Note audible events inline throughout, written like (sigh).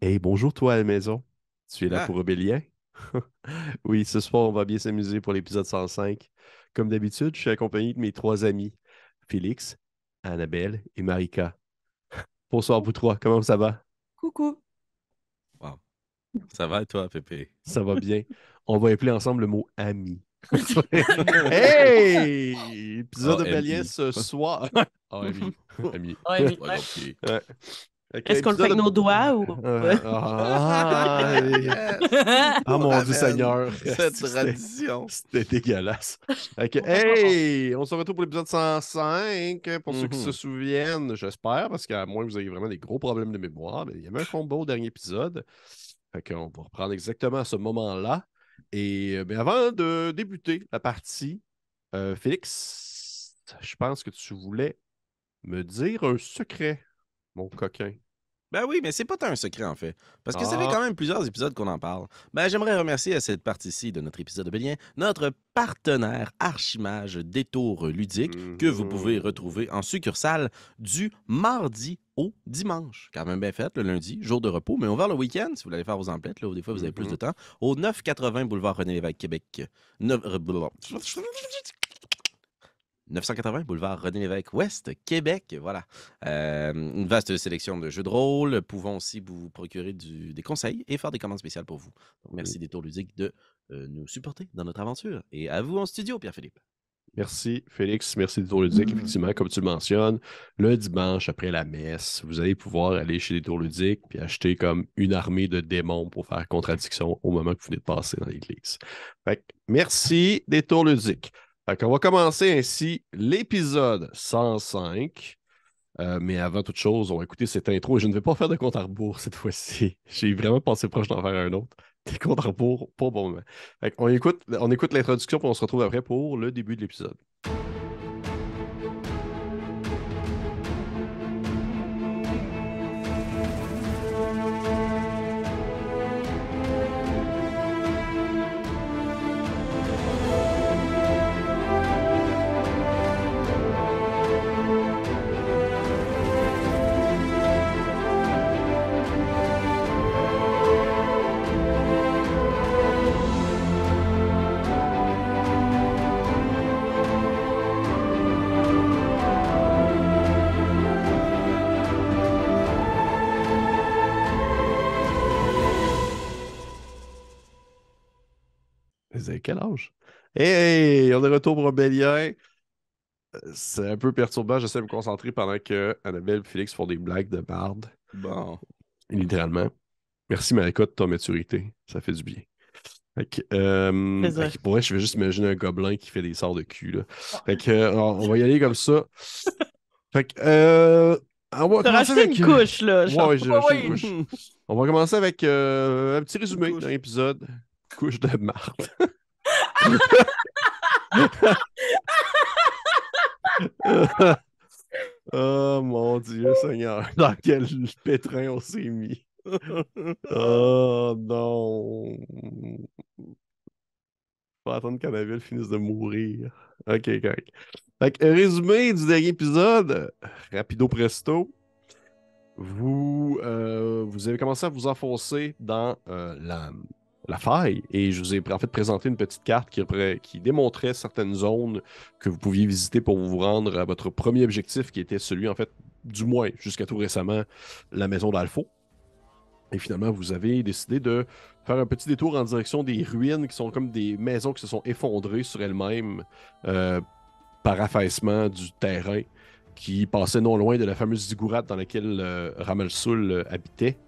Hey, bonjour toi à la maison. Tu es là Ah. pour Obélien? (laughs) Oui, ce soir, on va bien s'amuser pour l'épisode 105. Comme d'habitude, je suis accompagné de mes trois amis, Félix, Annabelle et Marika. Bonsoir vous trois, comment ça va? Coucou. Ça va et toi, Pépé? Ça va bien. On va appeler ensemble le mot ami. (laughs) hey! Épisode Oh, Obélien ami. ce soir. Ah, ami. (laughs) Ami. Ouais, Fait que Est-ce qu'on le fait avec nos doigts ou. Ah, ah, mon Dieu. Seigneur. Cette (laughs) C'était- tradition. C'était dégueulasse. (laughs) Hey, on se retrouve pour l'épisode 105. Pour ceux qui Mhm. se souviennent, j'espère, parce qu'à moins que vous ayez vraiment des gros problèmes de mémoire, mais il y avait un combat au dernier épisode. Fait qu'on va reprendre exactement à ce moment-là. Et euh, ben, avant de débuter la partie, euh, Félix, je pense que tu voulais me dire un secret, mon coquin. Ben oui, mais c'est pas tant un secret en fait. Parce que ça fait Ah. quand même plusieurs épisodes qu'on en parle. Ben j'aimerais remercier à cette partie-ci de notre épisode de Bélien notre partenaire Archimage Détour Ludique que vous Mhm. pouvez retrouver en succursale du mardi au dimanche. Quand même bien fait, le lundi, jour de repos, mais ouvert le week-end si vous voulez faire vos emplettes, là, où des fois vous avez plus Mhm. de temps, au 980 boulevard René Lévesque, Québec. Euh. 980 boulevard René Lévesque Ouest, Québec. Voilà. Euh, une vaste sélection de jeux de rôle. Pouvons aussi vous procurer du- des conseils et faire des commandes spéciales pour vous. Donc, merci des Tours Ludiques de euh, nous supporter dans notre aventure. Et à vous en studio, Pierre-Philippe. Merci, Félix. Merci des Tours Ludiques. Effectivement, comme tu le mentionnes, le dimanche après la messe, vous allez pouvoir aller chez les Tours Ludiques puis acheter comme une armée de démons pour faire contradiction au moment que vous venez de passer dans l'église. Fait que merci des Tours Ludiques. Qu'on va commencer ainsi l'épisode 105. Euh, mais avant toute chose, on va écouter cette intro et je ne vais pas faire de compte à rebours cette fois-ci. (laughs) J'ai vraiment passé proche d'en faire un autre. (laughs) Des comptes à rebours, pas bon moment. On écoute, on écoute l'introduction puis on se retrouve après pour le début de l'épisode. Quel âge? Hey, on est retour pour Obélien. Euh, C'est un peu perturbant. J'essaie de me concentrer pendant que Annabelle et Félix font des blagues de barde, Bon. littéralement. Merci, Marika, de ta maturité. Ça fait du bien. Fait que, euh, Plaisir. fait que pour vrai, je vais juste imaginer un gobelin qui fait des sorts de cul. Là. Fait que, euh, on va y aller comme ça. Fait que, euh, on va T'as commencer avec... une couche, là. Ouais, genre. ouais, j'ai rajouté Ouais, une ouais. couche. On va commencer avec euh, un petit résumé d'un épisode. Couche de marde. (laughs) (laughs) oh mon Dieu Seigneur, dans quel pétrin on s'est mis? Oh non. Faut attendre qu'Annabelle finisse de mourir. Ok, correct. Fait que, résumé du dernier épisode, rapido presto. Vous, euh, vous avez commencé à vous enfoncer dans euh, la, la faille et je vous ai en fait présenté une petite carte qui, démontrait certaines zones que vous pouviez visiter pour vous rendre à votre premier objectif qui était celui en fait, du moins jusqu'à tout récemment, la maison d'Alpho. Et finalement, vous avez décidé de faire un petit détour en direction des ruines qui sont comme des maisons qui se sont effondrées sur elles-mêmes euh, par affaissement du terrain qui passait non loin de la fameuse ziggourate dans laquelle euh, euh, habitait.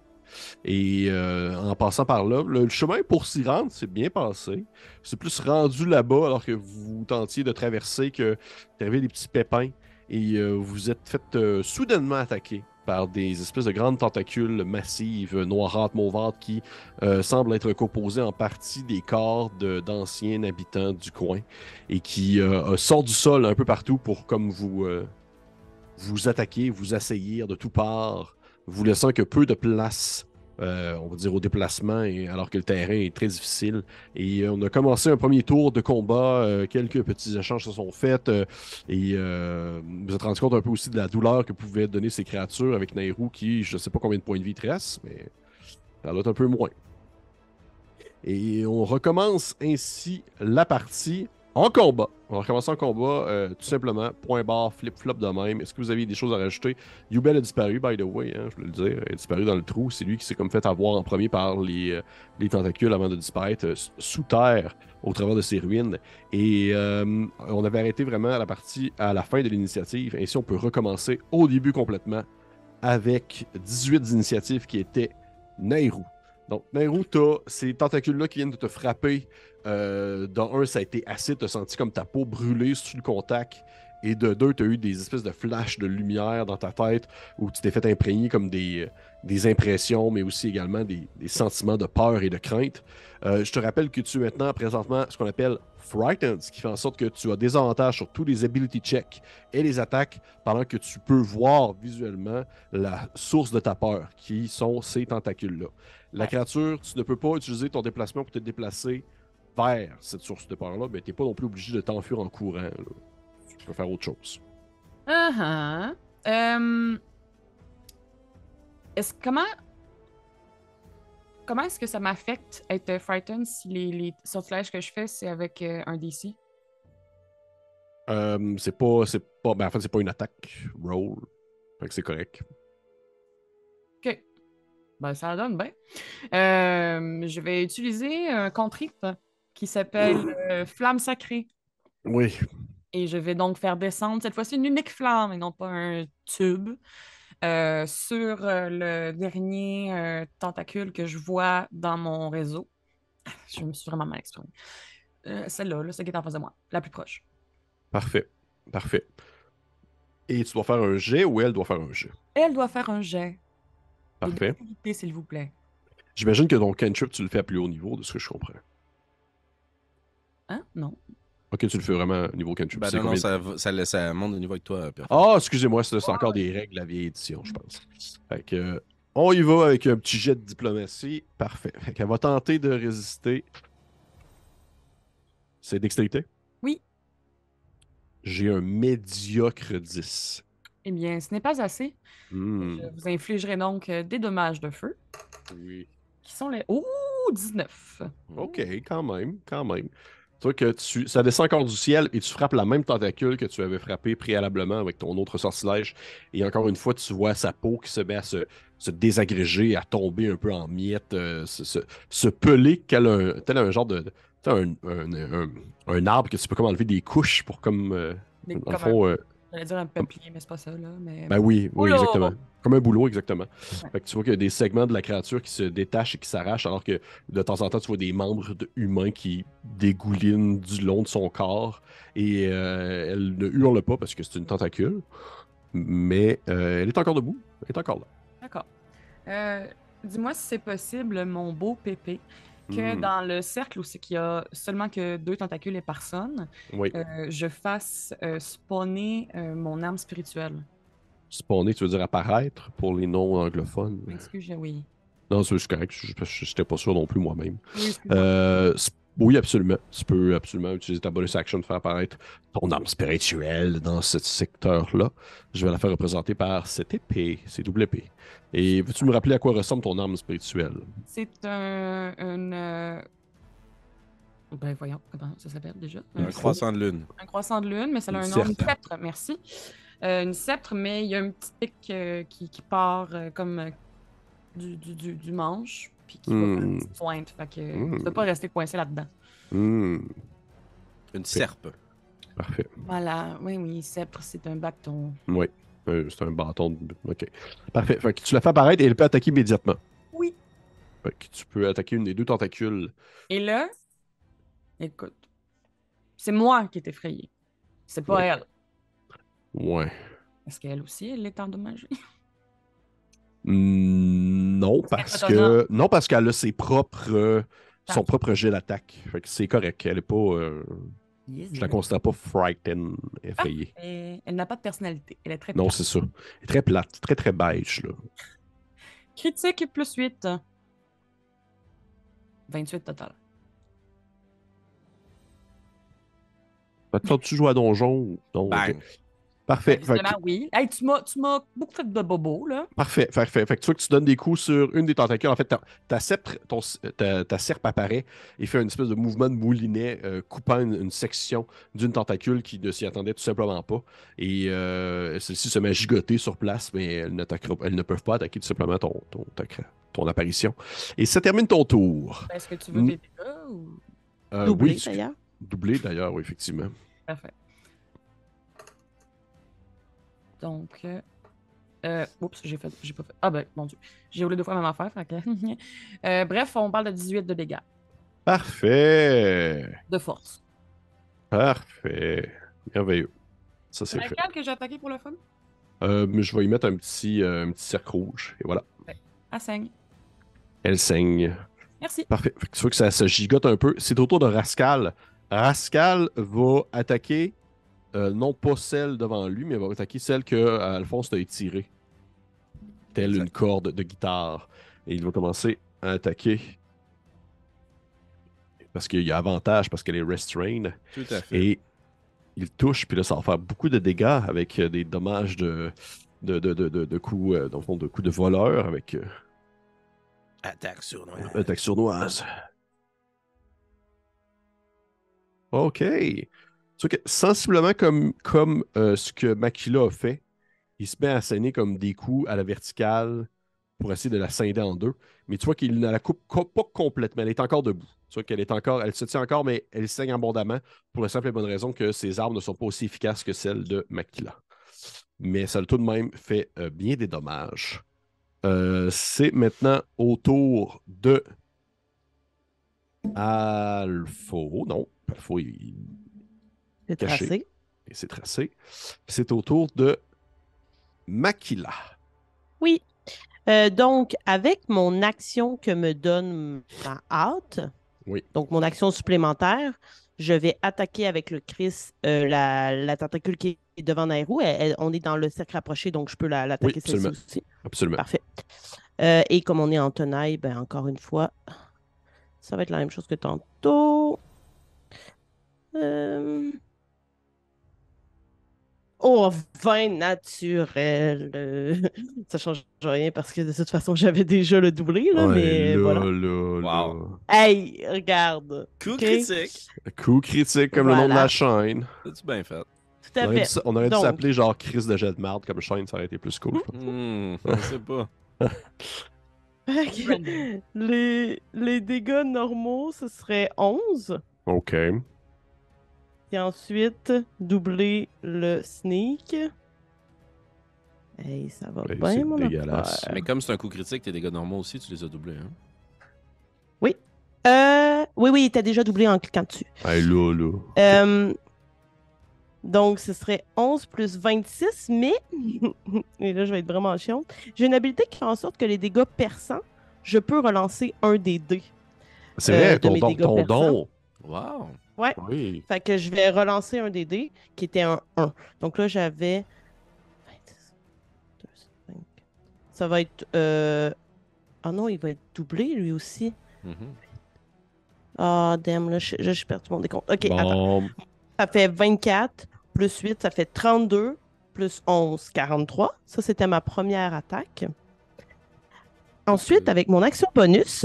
Et euh, en passant par là, le, chemin pour s'y rendre s'est bien passé. C'est plus rendu là-bas alors que vous tentiez de traverser que vous avez des petits pépins et euh, vous êtes fait euh, soudainement attaquer par des espèces de grandes tentacules massives, noirâtres, mauvardes, qui semblent être composées en partie des corps d'anciens habitants du coin et qui sortent du sol un peu partout pour comme vous, vous attaquer, vous assaillir de tout part, vous laissant que peu de place, euh, on va dire, au déplacement, alors que le terrain est très difficile. Et euh, on a commencé un premier tour de combat, euh, quelques petits échanges se sont faits, et vous vous êtes rendu compte un peu aussi de la douleur que pouvaient donner ces créatures avec Nairou qui, je ne sais pas combien de points de vie il mais Ça doit un peu moins. Et on recommence ainsi la partie en combat. On va recommencer en combat, euh, tout simplement. Point barre, flip-flop de même. Est-ce que vous aviez des choses à rajouter? Yubel a disparu, by the way, hein, je voulais le dire. Il a disparu dans le trou. C'est lui qui s'est comme fait avoir en premier par les, euh, les tentacules avant de disparaître euh, sous terre au travers de ses ruines. Et on avait arrêté vraiment la partie à la fin de l'initiative. Ainsi, on peut recommencer au début complètement avec 18 initiatives qui étaient Nairou. Donc, Nairou, t'as ces tentacules-là qui viennent de te frapper. Euh, dans un, ça a été acide, t'as senti comme ta peau brûler sous le contact. Et de deux, t'as eu des espèces de flashs de lumière dans ta tête où tu t'es fait imprégner comme des, des impressions, mais aussi également des, des sentiments de peur et de crainte. Euh, je te rappelle que tu es maintenant présentement ce qu'on appelle Frightened, ce qui fait en sorte que tu as des avantages sur tous les ability checks et les attaques pendant que tu peux voir visuellement la source de ta peur, qui sont ces tentacules-là. La créature, tu ne peux pas utiliser ton déplacement pour te déplacer vers cette source de peur-là, mais tu n'es pas non plus obligé de t'enfuir en courant. là. Tu peux faire autre chose. Ah ah. Euh, Est-ce comment comment est-ce que ça m'affecte être frightened si les, les sortilèges que je fais c'est avec euh, un DC? Euh, c'est pas, c'est pas, ben en fait, c'est pas une attaque roll. Fait que c'est correct. Ben ça donne bien. Euh, je vais utiliser un contrip qui s'appelle euh, Flamme sacrée. Oui. Et je vais donc faire descendre cette fois-ci une unique flamme et non pas un tube euh, sur le dernier tentacule que je vois dans mon réseau. (laughs) Je me suis vraiment mal exprimée. Celle-là, là, celle qui est en face de moi, la plus proche. Parfait. Parfait. Et tu dois faire un jet ou elle doit faire un jet? Elle doit faire un jet. Parfait. dextérité, s'il vous plaît. J'imagine que ton cantrip, tu le fais à plus haut niveau, de ce que je comprends. Hein? Non. Ok, tu le fais vraiment au niveau cantrip. Ben non, non, ça, monte de niveau avec toi, Pierre. Ah, excusez-moi, c'est encore des règles de la vieille édition, je pense. Fait que, on y va avec un petit jet de diplomatie. Parfait. Fait qu'elle va tenter de résister. C'est dextérité? Oui. J'ai un médiocre 10. Eh bien, ce n'est pas assez. Je vous infligerai donc euh, des dommages de feu, Oui. qui sont les... Ouh, 19. Ok, quand même, quand même. Tu vois que tu, ça descend encore du ciel et tu frappes la même tentacule que tu avais frappé préalablement avec ton autre sortilège. Et encore une fois, tu vois sa peau qui se met à se, se désagréger, à tomber un peu en miettes, euh, se, se, se peler tel un, tel un genre de. Un, un, un- arbre que tu peux comme enlever des couches pour comme. euh, dans le fond. euh, J'allais dire un peuplier, mais c'est pas ça, là. Mais... ben oui, oui, Boulot. exactement. Comme un boulot, exactement. Ouais. Fait que tu vois qu'il y a des segments de la créature qui se détachent et qui s'arrachent, alors que de temps en temps, tu vois des membres de humains qui dégoulinent du long de son corps. Et euh, elle ne hurle pas parce que c'est une tentacule, mais euh, elle est encore debout. Elle est encore là. D'accord. Euh, Dis-moi si c'est possible, mon beau pépé, que Hmm, dans le cercle où c'est qu'il y a seulement que deux tentacules et personne, Oui. euh, je fasse euh, spawner euh, mon arme spirituelle. Spawner, tu veux dire apparaître pour les non-anglophones? Excusez, oui. Non, c'est correct. Je n'étais pas sûr non plus moi-même. Oui, oui, absolument. Tu peux absolument utiliser ta bonus action pour faire apparaître ton âme spirituelle dans ce secteur-là. Je vais la faire représenter par cette épée, c'est double épée. Et veux-tu me rappeler à quoi ressemble ton arme spirituelle? C'est un. une, euh, Ben voyons, comment ça s'appelle déjà? Un croissant de lune. un croissant de lune, mais ça a un nom. Une sceptre. sceptre, merci. Euh, une sceptre, mais il y a un petit pic euh, qui, qui part euh, comme euh, du, du, du, du manche, puis qui va faire une Hmm. petite pointe. Fait que Hmm. tu peux pas rester coincé là-dedans. Hmm, Une serpe. parfait. Voilà, oui, oui, sceptre, c'est un bâton. Oui, Euh, c'est un bâton. De... OK. Parfait. Fait que tu la fais apparaître et elle peut attaquer immédiatement. Oui. Fait que tu peux attaquer une des deux tentacules. Et là, écoute, c'est moi qui est effrayée. C'est pas elle. Ouais. Est-ce qu'elle aussi, elle est endommagée? (laughs) Hmm, Non, parce que non parce qu'elle a ses propres euh, son Ah. propre jet d'attaque. Fait que c'est correct. Elle est pas. euh, je la considère pas frightened, effrayée. Et elle n'a pas de personnalité. Elle est très Non, plate. c'est ça. Elle est très plate, très très beige là. (laughs) Critique plus 8. 28 total. Te tu jouer à donjon non Bang. ok. Parfait. Fait que- Visiblement, oui. Hey, tu m'as tu m'as beaucoup fait de bobo, là. Parfait, parfait. Fait que tu vois que tu donnes des coups sur une des tentacules. En fait, ta, ta, sceptre- ton- ta- ta serpe apparaît et fait une espèce de mouvement de moulinet euh, coupant une, une section d'une tentacule qui ne s'y attendait tout simplement pas. Et euh, celle-ci se met à gigoter sur place, mais elles, ne peuvent pas attaquer tout simplement ton, ton, ta- ton apparition. Et ça termine ton tour. Est-ce que tu veux des dégâts ou? Euh, Doublé, oui, d'ailleurs. doublé d'ailleurs, oui, effectivement. Parfait. Donc. Euh... euh, oups, j'ai fait. J'ai pas fait. Ah ben, mon Dieu. J'ai roulé deux fois la même affaire. fait que- (laughs) Euh, bref, on parle de 18 de dégâts. Parfait. De force. Parfait. Merveilleux. Ça, c'est fait. Que j'ai attaqué pour le fun? Euh, mais je vais y mettre un petit, euh, un petit cercle rouge. Et voilà. À 5. Elle saigne. Merci. Parfait. Fait que tu vois que ça se gigote un peu. C'est au tour de Rascal. Rascal va attaquer, euh, non pas celle devant lui, mais va attaquer celle que euh, Alphonse t'a étirée. Telle une corde de guitare. Et il va commencer à attaquer. Parce qu'il y a avantage, parce qu'elle est restrained. Tout à fait. Et il touche, puis là, ça va faire beaucoup de dégâts avec euh, des dommages de, de, de, de, de- de coups, euh, dans le fond, de coups de voleur, avec euh, Attaque sur nous. attaque sournoise. OK. Sensiblement comme, euh, ce que Makila a fait, il se met à saigner comme des coups à la verticale pour essayer de la scinder en deux. Mais tu vois qu'il ne la coupe co- pas complètement. Elle est encore debout. Tu vois qu'elle est encore, elle se tient encore, mais elle saigne abondamment pour la simple et bonne raison que ses armes ne sont pas aussi efficaces que celles de Makila. Mais ça a tout de même fait euh, bien des dommages. Euh, c'est maintenant au tour de Alpho. Non, Alpho, il, il- C'est tracé. il s'est tracé. C'est au tour de Makila. Oui. Euh, donc, avec mon action que me donne ma hâte, Oui. donc mon action supplémentaire, je vais attaquer avec le Chris euh, la, la tentacule qui est devant Nairou. Elle- elle- on est dans le cercle rapproché, donc je peux la- l'attaquer Oui, celle-ci absolument. aussi. Absolument. Parfait. Euh, et comme on est en tenaille, ben encore une fois, ça va être la même chose que tantôt. Euh, Oh, vin naturel. euh, (laughs) Ça change rien parce que de toute façon, j'avais déjà le doublé, là, Ouais, mais là, voilà. là. Wow. Hey, regarde. Coup critique. Coup critique comme le nom de la chaîne. C'est bien fait? Tout On à aurait dû, fait. on aurait dû s'appeler genre Chris de jet de marde comme chaîne, ça aurait été plus cool. Hmm, je sais pas. (laughs) Les, les dégâts normaux, ce serait 11. OK. Et ensuite, doubler le sneak. Hey, ça va Ouais, bien, c'est mon dégueulasse. affaire. Mais comme c'est un coup critique, tes dégâts normaux aussi, tu les as doublés. Hein? Euh, oui, oui, était déjà doublé en cliquant dessus. Hey, là, là. Euh, donc, ce serait 11 plus 26, mais, (laughs) et là, je vais être vraiment chiante, j'ai une habilité qui fait en sorte que les dégâts perçants, je peux relancer un des dés. C'est euh, vrai, de ton mes don. dégâts Ton don. Wow. Oui. Fait que je vais relancer un des dés qui était un 1. Donc là, j'avais. 26, 2, 5. Ça va être. euh, Ah non, il va être doublé lui aussi. Mhm. Ah, damn, là, je, je, je perds tout mon décompte. Ok, attends. Ça fait 24 plus 8, ça fait 32 plus 11, 43. Ça, c'était ma première attaque. Ensuite, avec mon action bonus.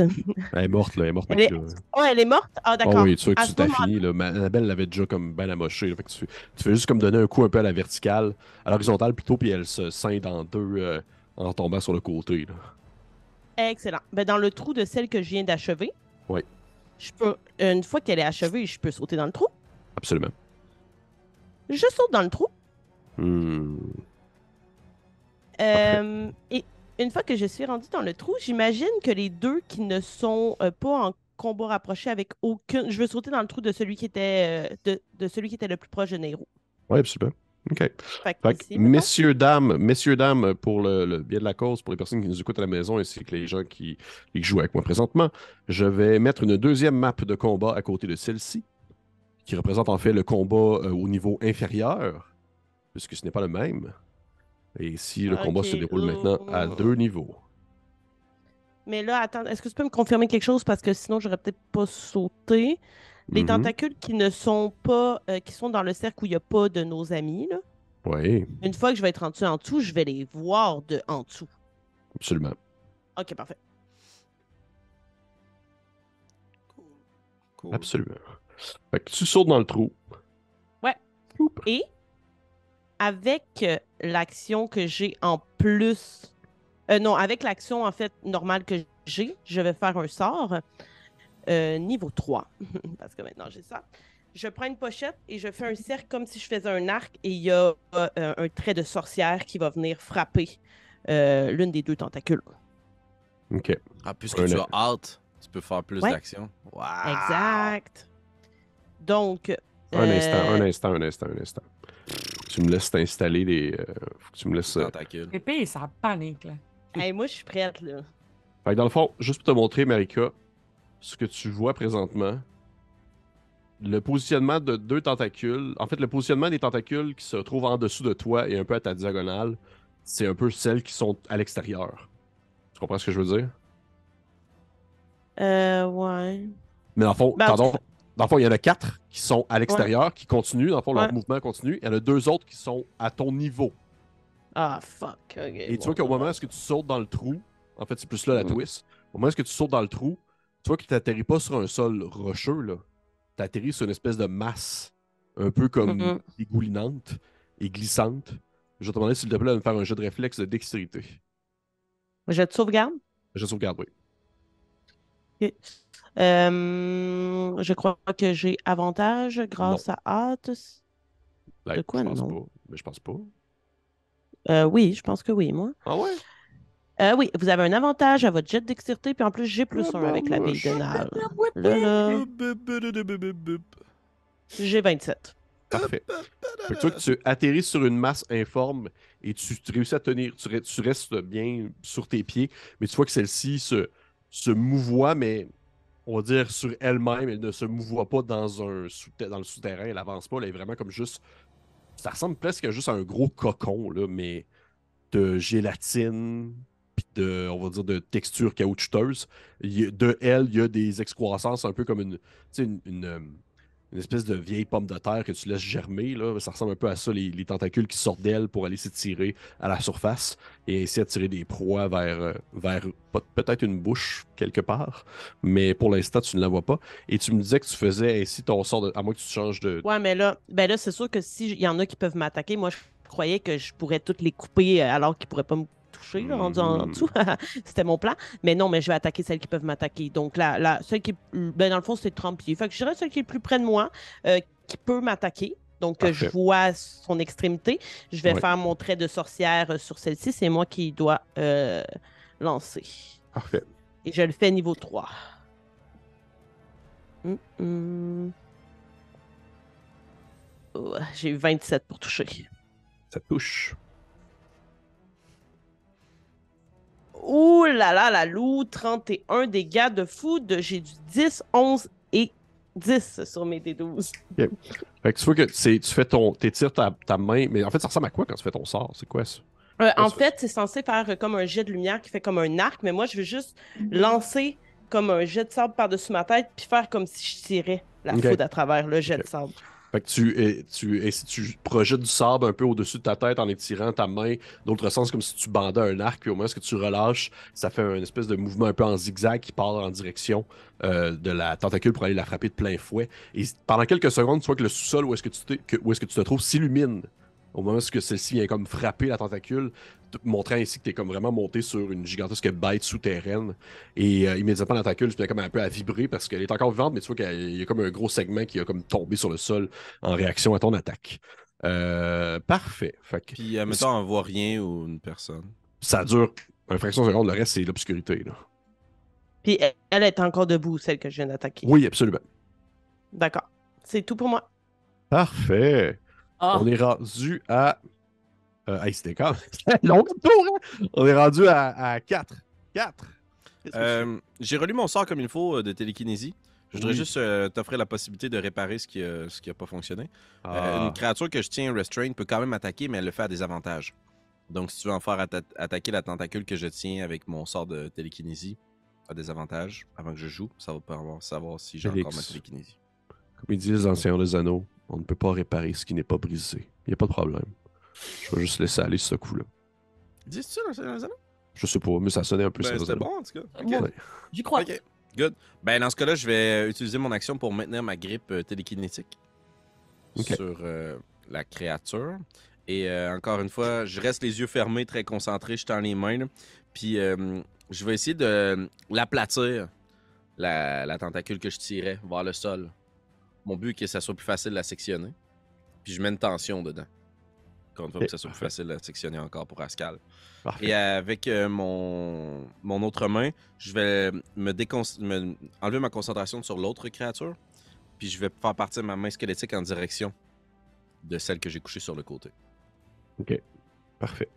Elle est morte, là. Elle est morte, Elle est-. Oh, elle est morte? Ah, d'accord. oui, tu vois que À tu t'as fini. Là. Annabelle l'avait déjà comme ben amoché. là. Fait que tu, tu fais juste comme donner un coup un peu à la verticale, à l'horizontale plutôt, puis elle se scinde en deux euh, en tombant sur le côté. Là. Excellent. Ben, dans le trou de celle que je viens d'achever, Oui. je peux, une fois qu'elle est achevée, je peux sauter dans le trou. Absolument. Je saute dans le trou. Hmm. Euh, et une fois que je suis rendue dans le trou, j'imagine que les deux qui ne sont euh, pas en combat rapproché avec aucune. Je veux sauter dans le trou de celui qui était, euh, de, de celui qui était le plus proche de Nero. Oui, absolument. OK. Fait Fait ici, messieurs, dames, messieurs, dames, pour le, le bien de la cause, pour les personnes qui nous écoutent à la maison ainsi que les gens qui, qui jouent avec moi présentement, je vais mettre une deuxième map de combat à côté de celle-ci, qui représente en fait le combat euh, au niveau inférieur, puisque ce n'est pas le même. Et ici, le combat se déroule maintenant à oh. deux niveaux. Mais là, attends, est-ce que tu peux me confirmer quelque chose? Parce que sinon, j'aurais peut-être pas sauté. Les Mhm. tentacules qui ne sont pas, euh, qui sont dans le cercle où il n'y a pas de nos amis, là. Oui, Une fois que je vais être rendu en dessous, je vais les voir de en dessous. absolument. Ok, parfait. Cool. Absolument. Fait que tu sautes dans le trou. Ouais. Et? Avec euh, l'action que j'ai en plus, euh, non, avec l'action en fait normale que j'ai, je vais faire un sort euh, niveau 3. (laughs) Parce que maintenant j'ai ça. Je prends une pochette et je fais un cercle comme si je faisais un arc et il y a euh, un trait de sorcière qui va venir frapper euh, l'une des deux tentacules. OK. Ah, puisque Un- tu as hâte, tu peux faire plus Ouais. d'actions. Wow. Exact. Donc. Un euh, instant, un instant, un instant, un instant. Tu me laisses t'installer les. euh, faut que tu me laisses. euh. Pépé, ça panique, là. hey, moi, je suis prête, là. Fait que dans le fond, juste pour te montrer, Marika, ce que tu vois présentement, le positionnement de deux tentacules, en fait, le positionnement des tentacules qui se trouvent en dessous de toi et un peu à ta diagonale, c'est un peu celles qui sont à l'extérieur. Tu comprends ce que je veux dire? Euh, ouais. Mais dans le fond, Ben, en pardon, dans le fond, il y en a quatre qui sont à l'extérieur, qui continuent, dans le fond, leur Ouais. mouvement continue. Il y en a deux autres qui sont à ton niveau. Ah, fuck. ok, Et tu bon, vois qu'au moment où tu sautes dans le trou, en fait, c'est plus là la Mhm. twist. Au moment où tu sautes dans le trou, tu vois que tu n'atterris pas sur un sol rocheux, là. Tu atterris sur une espèce de masse, un peu comme Mhm. dégoulinante et glissante. Je vais te demander, s'il te plaît, de me faire un jeu de réflexe de dextérité. Je te sauvegarde? Je sauvegarde, oui. Euh, je crois que j'ai avantage grâce à hâte. Like, De quoi, je pense non? pas. Mais je pense pas. Euh, oui, je pense que oui, moi. Ah ouais? Euh, oui, vous avez un avantage à votre jet de dextérité, puis en plus, j'ai plus Ah, un avec la bille de barnouche. Nal. Là, là, j'ai 27. Parfait. Fait que tu vois que tu atterris sur une masse informe et tu, tu réussis à tenir, tu, re- tu restes bien sur tes pieds, mais tu vois que celle-ci se, se mouvoie, mais on va dire sur elle-même, elle ne se mouvoie pas dans, un dans le souterrain, elle avance pas, elle est vraiment comme juste. Ça ressemble presque juste à un gros cocon, là, mais de gélatine, puis de, on va dire, de texture caoutchouteuse. De elle, il y a des excroissances un peu comme une, une, euh, une espèce de vieille pomme de terre que tu laisses germer. Là. Ça ressemble un peu à ça, les, les tentacules qui sortent d'elle pour aller s'étirer à la surface et essayer de tirer des proies vers, euh, peut-être une bouche quelque part. Mais pour l'instant, tu ne la vois pas. Et tu me disais que tu faisais ainsi ton sort, de, à moins que tu changes de. Ouais, mais là, ben là, c'est sûr que s'il y en a qui peuvent m'attaquer, moi, je croyais que je pourrais toutes les couper euh, alors qu'ils pourraient pas me toucher, là, rendu en, Mhm. dessous. (laughs) C'était mon plan. Mais non, mais je vais attaquer celles qui peuvent m'attaquer. Donc, la, la, celle qui est. Ben, dans le fond, c'est 30 pieds. Fait que je dirais celle qui est plus près de moi, euh, qui peut m'attaquer. Donc, euh, je vois son extrémité. Je vais Ouais. faire mon trait de sorcière euh, sur celle-ci. C'est moi qui dois euh, lancer. Parfait. Et je le fais niveau 3. Hum, hum. Oh, J'ai eu 27 pour toucher. Ça touche. Ouh là là, la loup, 31 dégâts de food. J'ai du 10, 11 et 10 sur mes D12. Fait que tu vois que tu fais ton. T'étires ta, ta main. Mais en fait, ça ressemble à quoi quand tu fais ton sort? C'est quoi ça? Euh, en fait, c'est censé faire comme un jet de lumière qui fait comme un arc, mais moi, je veux juste lancer comme un jet de sable par-dessus ma tête puis faire comme si je tirais la Ok. foudre à travers le jet de sable. Fait que tu, projettes du sable un peu au-dessus de ta tête en étirant ta main, d'autre sens, comme si tu bandais un arc, puis au moment où tu relâches, ça fait un espèce de mouvement un peu en zigzag qui part en direction euh, de la tentacule pour aller la frapper de plein fouet. Et pendant quelques secondes, tu vois que le sous-sol où est-ce que, tu te- que- tu te trouves s'illumine. Au moment où celle-ci vient comme frapper la tentacule, montrant ainsi que tu es comme vraiment monté sur une gigantesque bête souterraine. Et euh, immédiatement, la tentacule se met comme un peu à vibrer parce qu'elle est encore vivante, mais tu vois qu'il y a comme un gros segment qui a comme tombé sur le sol en réaction à ton attaque. Euh, parfait. Fait que Puis, mettons, on voit rien ou une personne. ça dure une fraction de seconde, le reste, c'est l'obscurité. là. Puis elle, elle est encore debout, celle que je viens d'attaquer. Oui, absolument. D'accord. C'est tout pour moi. Parfait. Ah, On est rendu à. Euh, hey, c'était quand même long comme tour, hein? On est rendu à, à 4. 4. Euh, J'ai relu mon sort comme il faut euh, de télékinésie. Je voudrais Oui. juste euh, t'offrir la possibilité de réparer ce qui n'a ce qui a pas fonctionné. Euh, Ah. une créature que je tiens restrain peut quand même attaquer, mais elle le fait à des avantages. Donc, si tu veux en faire atta- attaquer la tentacule que je tiens avec mon sort de télékinésie, à des avantages avant que je joue, ça va permettre de savoir si j'ai encore ma télékinésie. Comme ils disent dans Seigneur des Anneaux, on ne peut pas réparer ce qui n'est pas brisé. Il n'y a pas de problème. Je vais juste laisser aller ce coup-là. Dis-tu ça dans le Seigneur des Anneaux? Je sais pas, mais ça sonnait un peu Ben, c'était bon, en tout cas. Ok. Bon, Ouais. J'y crois. Ok, good. Ben, dans ce cas-là, je vais utiliser mon action pour maintenir ma grippe euh, télékinétique sur euh, la créature. Et euh, encore une fois, je reste les yeux fermés, très concentré, je tends les mains. là. Puis euh, je vais essayer de l'aplatir, la, la tentacule que je tirais vers le sol. Mon but est que ça soit plus facile de la sectionner. Puis je mets une tension dedans. Encore une fois, pour que ça soit plus facile la sectionner encore pour Ascal. Parfait. Et avec euh, mon, mon autre main, je vais me, décon- me- enlever ma concentration sur l'autre créature. Puis je vais faire partir ma main squelettique en direction de celle que j'ai couchée sur le côté. Parfait.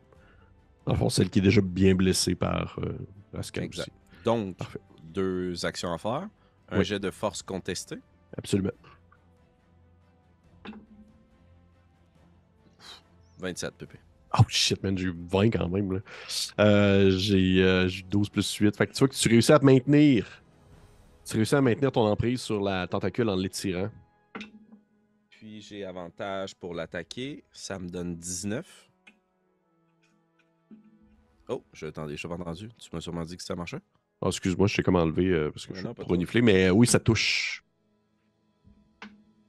Dans le fond, celle qui est déjà bien blessée par euh, Rascal Exact. aussi. Donc, Parfait. deux actions à faire. Un Oui. jet de force contesté. Absolument. 27 pp. Oh shit, man, j'ai eu 20 quand même. là. Euh, j'ai euh, j'ai eu 12 plus 8. Fait que tu vois que tu réussis à te maintenir. Tu réussis à maintenir ton emprise sur la tentacule en l'étirant. Puis j'ai avantage pour l'attaquer. Ça me donne 19. Oh, je, attendez, je pas entendu. Tu m'as sûrement dit que ça marchait. Oh, excuse-moi, je t'ai comme enlevé euh, parce que je suis reniflé, mais euh, oui, ça touche.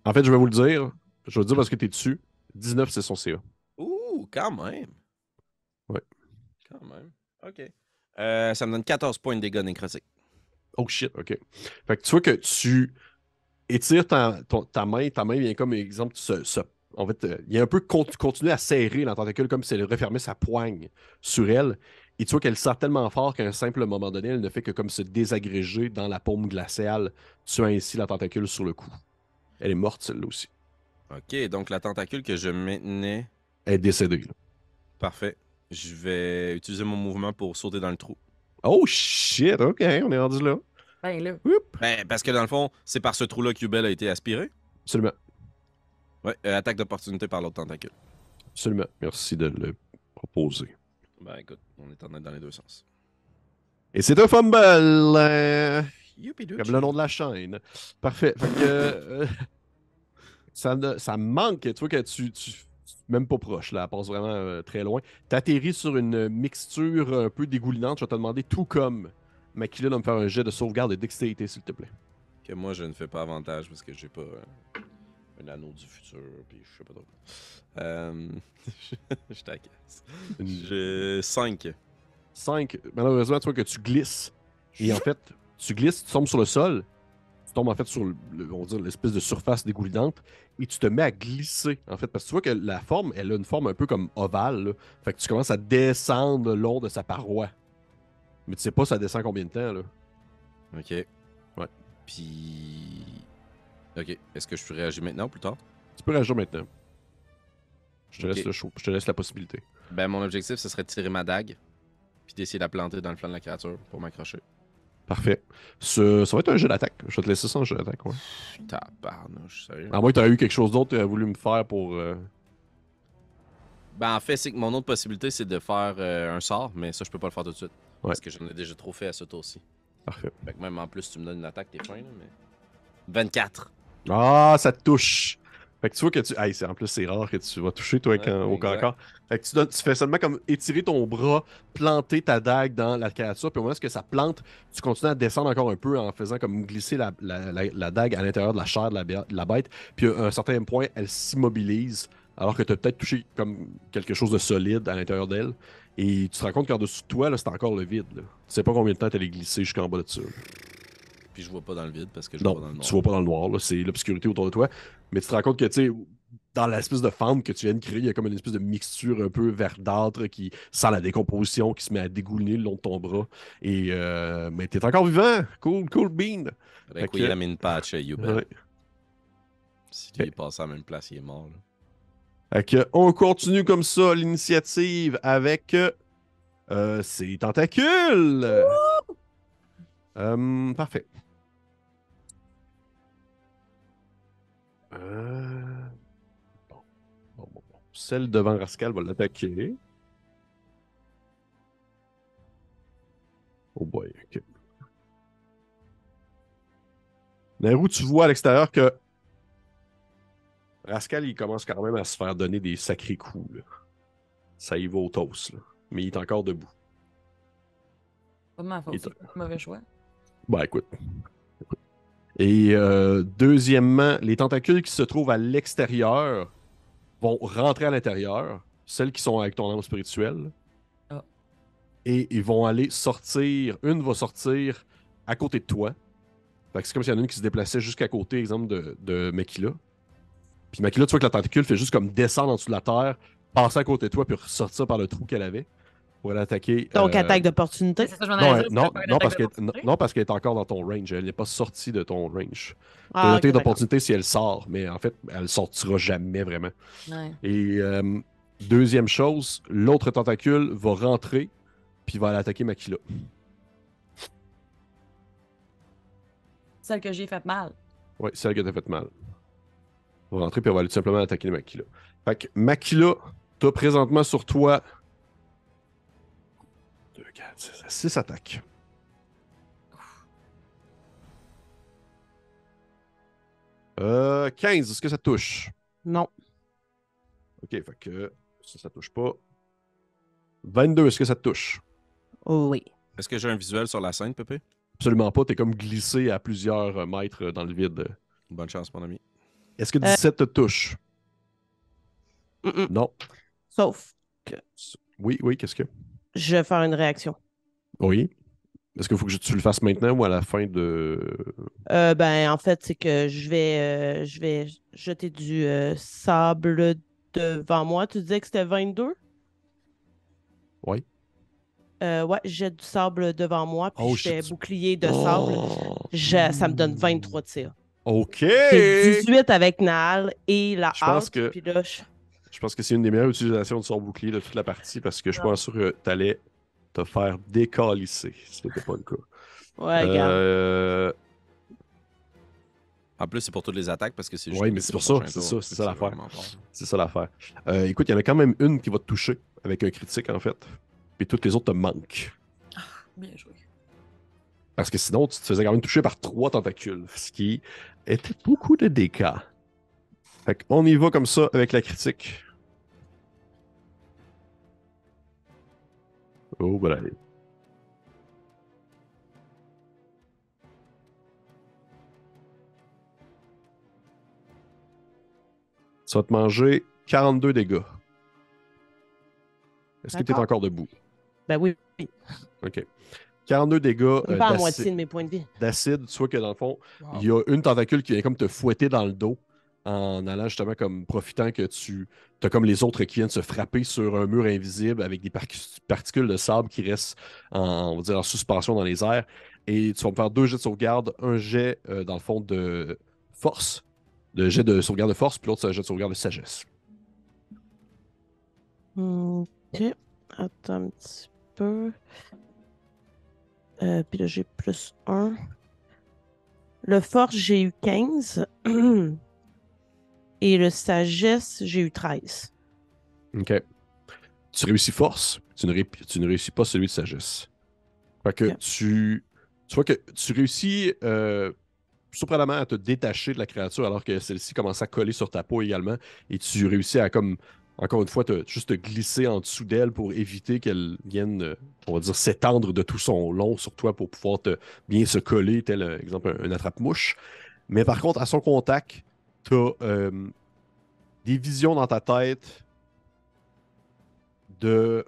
En fait, je vais vous le dire. Je vais le dire parce que t'es dessus. 19, c'est son CA. Quand même. Ouais. Quand même. OK. Euh, ça me donne 14 points de dégâts nécrotiques. Oh shit, ok. Fait que tu vois que tu étires ta, ton- ta main, ta main vient comme exemple, se, se- en fait, euh, il y a un peu con- continuer à serrer la tentacule comme si elle refermait sa poigne sur elle. Et tu vois qu'elle sort tellement fort qu'à un simple moment donné, elle ne fait que comme se désagréger dans la paume glaciale, tuant ainsi la tentacule sur le cou. Elle est morte, celle-là aussi. OK, donc la tentacule que je maintenais. Elle est décédée. là. Parfait. Je vais utiliser mon mouvement pour sauter dans le trou. Oh shit, ok, on est rendu là. Ben là. Ben, parce que dans le fond, c'est par ce trou-là que Yubel a été aspiré. Absolument, Ouais, euh, attaque d'opportunité par l'autre tentacule. absolument. Merci de le proposer. Ben, écoute, on est en train dans les deux sens. Et c'est un fumble! euh, Comme le nom de la chaîne. Parfait. Fait que, euh, (laughs) ça, ne- ça me manque. Tu vois que tu, tu- même pas proche, là, elle passe vraiment euh, très loin. Tu atterris sur une mixture un peu dégoulinante. Je vais te demander, tout comme Makila, de me faire un jet de sauvegarde et dextérité, s'il te plaît. Que moi, je ne fais pas avantage parce que j'ai pas euh, un anneau du futur, puis je sais pas trop. Euh, (laughs) je t'agace. J'ai 5. 5. Malheureusement, tu vois que tu glisses. Et en fait, tu glisses, tu tombes sur le sol. Tu tombes en fait sur le- le- on va dire, l'espèce de surface dégoulinante. Et tu te mets à glisser, en fait. Parce que tu vois que la forme, elle a une forme un peu comme ovale. là. Fait que tu commences à descendre le long de sa paroi. Mais tu sais pas ça descend combien de temps, là. Ok. Ouais. Puis. Ok. Est-ce que je peux réagir maintenant ou plus tard? Tu peux réagir maintenant. Je te laisse le show. Je te laisse la possibilité. Ben, mon objectif, ce serait de tirer ma dague, puis d'essayer de la planter dans le flanc de la créature pour m'accrocher. Parfait. Ce- ça va être un jeu d'attaque. Je vais te laisser ça en jeu d'attaque, ouais. Tabarnouche, sérieux? À moins que tu eu quelque chose d'autre que tu as voulu me faire pour. euh, Ben, en fait, c'est que mon autre possibilité, c'est de faire euh, un sort, mais ça, je peux pas le faire tout de suite. Parce que j'en ai déjà trop fait à ce tour-ci. Parfait. Fait que même en plus, tu me donnes une attaque, t'es fin, là, mais. 24. Ah, ça te touche. Fait que tu vois que tu. Hey, en plus, c'est rare que tu vas toucher, toi, Ouais, au corps. Fait que tu, donnes- tu fais seulement comme étirer ton bras, planter ta dague dans la créature, puis au moment où ça plante, tu continues à descendre encore un peu en faisant comme glisser la, la- la- la dague à l'intérieur de la chair de la, bé- de la bête. Puis à un certain point, elle s'immobilise, alors que tu as peut-être touché comme quelque chose de solide à l'intérieur d'elle. Et tu te rends compte qu'en-dessous de toi, là, c'est encore le vide. là. Tu sais pas combien de temps tu allais glisser jusqu'en bas de ça. Puis je vois pas dans le vide parce que je vois Non, pas dans le noir. tu vois pas dans le noir, là, c'est l'obscurité autour de toi. Mais tu te rends compte que, tu sais, dans l'espèce de fente que tu viens de créer, il y a comme une espèce de mixture un peu verdâtre qui sent la décomposition, qui se met à dégouliner le long de ton bras. Et, euh, mais t'es encore vivant! Cool, cool bean! Fait que- Requiem in patch, Yubel. Ouais. Si lui est passé à la même place, il est mort. là. Fait que on continue comme ça l'initiative avec euh, ses tentacules! Euh, parfait. Euh, Bon. Bon, bon, bon. Celle devant Rascal va l'attaquer. Oh boy, ok. Nairou, tu vois à l'extérieur que Rascal, il commence quand même à se faire donner des sacrés coups. là. ça y va au toast. là. Mais il est encore debout. Pas de ma faute, un mauvais choix. Ben écoute. Et euh, deuxièmement, les tentacules qui se trouvent à l'extérieur vont rentrer à l'intérieur, celles qui sont avec ton âme spirituelle. Ah. Et ils vont aller sortir. Une va sortir à côté de toi. Fait que c'est comme s'il y en a une qui se déplaçait jusqu'à côté, exemple, de, de Makila. Puis Makila, tu vois que la tentacule fait juste comme descendre en dessous de la terre, passer à côté de toi, puis ressortir par le trou qu'elle avait pour aller attaquer. Donc, euh, attaque d'opportunité. C'est ça, je m'en non, euh, dire, non, non, parce qu'elle non, parce qu'elle est encore dans ton range. Elle n'est pas sortie de ton range. Ah, T'as ok, noté d'accord. d'opportunité si elle sort, mais en fait, elle sortira jamais vraiment. Ouais. Et euh, deuxième chose, l'autre tentacule va rentrer, puis va aller attaquer Makila. Celle que j'ai fait mal. Ouais, c'est elle qui t'a fait mal. Va rentrer, puis elle va aller tout simplement attaquer Makila. Fait que Makila, t'as présentement sur toi 2, 4, 6 attaques. Euh, 15, est-ce que ça touche? Non. Ok, fait que ça, ça touche pas. 22, est-ce que ça te touche? Oui. Est-ce que j'ai un visuel sur la scène, Pépé? Absolument pas, t'es comme glissé à plusieurs euh, mètres dans le vide. Bonne chance, mon ami. Est-ce que 17 te touche? Non. Sauf, Oui, oui, qu'est-ce que? Je vais faire une réaction. Oui. Est-ce qu'il faut que je- tu le fasses maintenant ou à la fin de. Euh, ben, en fait, c'est que je vais, euh, je vais jeter du euh, sable devant moi. Tu disais que c'était 22? Oui. Euh, ouais, je jette du sable devant moi, puis Oh, je fais bouclier de sable. Je- ça me donne 23 tirs. Ok! C'est 18 avec Naal et la Je pense hache, que- puis là, je- Je pense que c'est une des meilleures utilisations de son bouclier de toute la partie parce que je suis pas sûr que t'allais te faire décalisser si c'était pas le cas. Ouais. Euh, En plus, c'est pour toutes les attaques parce que c'est juste. Ouais, au mais c'est pour ça, c'est ça, c'est ça l'affaire. C'est ça l'affaire. Euh, écoute, il y en a quand même une qui va te toucher avec un critique en fait. Puis toutes les autres te manquent. Bien joué. Parce que sinon, tu te faisais quand même toucher par trois tentacules, ce qui était beaucoup de dégâts. Fait qu'on y va comme ça avec la critique. Oh, allez. Ça va te manger 42 dégâts. Est-ce que tu es encore debout? Ben oui, oui. OK. 42 dégâts euh, pas à d'acide- moitié de mes points de vie. d'acide. Tu vois que dans le fond, Wow. il y a une tentacule qui vient comme te fouetter dans le dos en allant justement comme profitant que tu as comme les autres qui viennent se frapper sur un mur invisible avec des par- particules de sable qui restent en, on va dire, en suspension dans les airs. Et tu vas me faire deux jets de sauvegarde, un jet euh, dans le fond de force, de jet de sauvegarde de force, puis l'autre c'est un jet de sauvegarde de sagesse. Ok. Attends un petit peu. Euh, puis là, j'ai plus 1. Le force, j'ai eu 15. (clears throat) Et le sagesse, j'ai eu 13. OK. Tu réussis force, tu ne, ré- tu ne réussis pas celui de sagesse. Fait que tu, tu vois que tu réussis euh, surprenamment à te détacher de la créature alors que celle-ci commence à coller sur ta peau également et tu réussis à comme encore une fois te, juste te glisser en dessous d'elle pour éviter qu'elle vienne euh, on va dire s'étendre de tout son long sur toi pour pouvoir te bien se coller tel euh, exemple un, un attrape-mouche. Mais par contre à son contact, tu as des visions dans ta tête de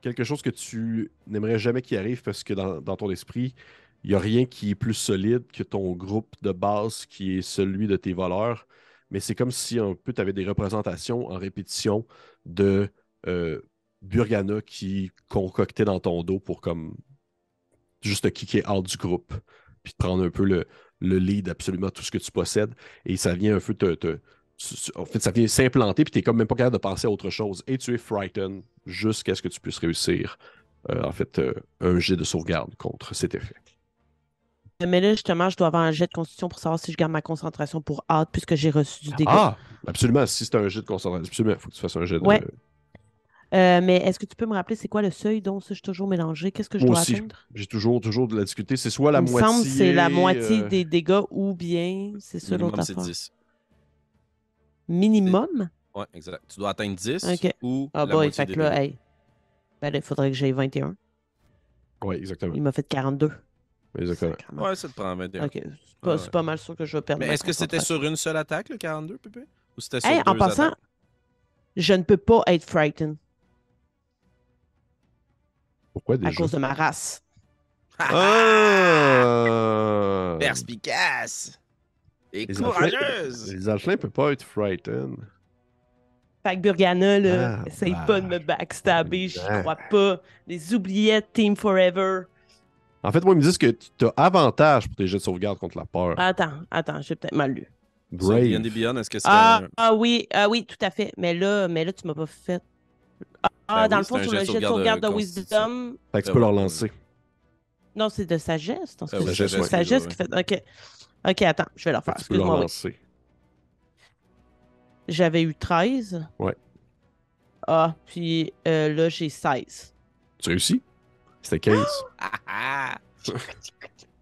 quelque chose que tu n'aimerais jamais qu'il arrive parce que dans, ton esprit, il n'y a rien qui est plus solide que ton groupe de base qui est celui de tes voleurs. Mais c'est comme si un peu tu avais des représentations en répétition de euh, Burgana qui concoctait dans ton dos pour comme juste te kicker out du groupe. Puis te prendre un peu le, le lead absolument tout ce que tu possèdes. Et ça vient un peu te. en fait, ça vient s'implanter, puis tu n'es comme même pas capable de penser à autre chose. Et tu es frightened jusqu'à ce que tu puisses réussir, euh, en fait, euh, un jet de sauvegarde contre cet effet. Mais là, justement, je dois avoir un jet de constitution pour savoir si je garde ma concentration pour hâte, puisque j'ai reçu du dégât. Ah! Absolument, si c'est un jet de concentration, absolument, il faut que tu fasses un jet de. Ouais. Euh, mais est-ce que tu peux me rappeler c'est quoi le seuil dont ça, je suis toujours mélangé? Qu'est-ce que je Moi dois aussi. atteindre? J'ai toujours, toujours de la difficulté. C'est soit la Il me moitié. semble que c'est la moitié euh, des dégâts ou bien c'est ça l'autre Minimum, c'est affaire. 10. Minimum? Ouais, exact. Tu dois atteindre 10 Ok. ou Ah la boy, moitié fait que là, hey. Ben là, il faudrait que j'aille 21. Ouais, exactement. Il m'a fait 42. Exactement. Ouais, ça te prend 21. Ok, c'est pas, Ouais. c'est pas mal sûr que je vais perdre Mais ma est-ce que c'était sur une seule attaque, le 42, Pépé? Ou c'était sur Hey, deux en passant, attaques? je ne peux pas être frightened Pourquoi à déjà? cause de ma race. Ah! Perspicace! Et Les courageuse! Les Alchelins peuvent pas être frightened. Fait que Burgana, là, Ah, essaye bah. pas de me backstabber, j'y Ah. crois pas. Les oubliettes, Team Forever. En fait, moi, ils me disent que tu as avantage pour tes jets de sauvegarde contre la peur. Attends, attends, j'ai peut-être mal lu. Brave. Beyond, est-ce que c'est Ah, un... ah oui, ah oui, tout à fait. Mais là, mais là tu m'as pas fait. Ah, Ben dans oui, le fond, c'est sur le de jet de sauvegarde de de constitution. Wisdom. Fait que tu Ah peux leur ouais. lancer. Non, c'est de sagesse. dans ce Ah oui, sagesse, sagesse, ouais. sagesse ouais. qui fait. Ok. Ok, attends, je vais leur faire. que tu peux leur Excuse-moi, oui. lancer. J'avais eu 13. Ouais. Ah, puis euh, là, j'ai 16. Tu réussis? C'était 15. (gasps) Ah, ah! (laughs)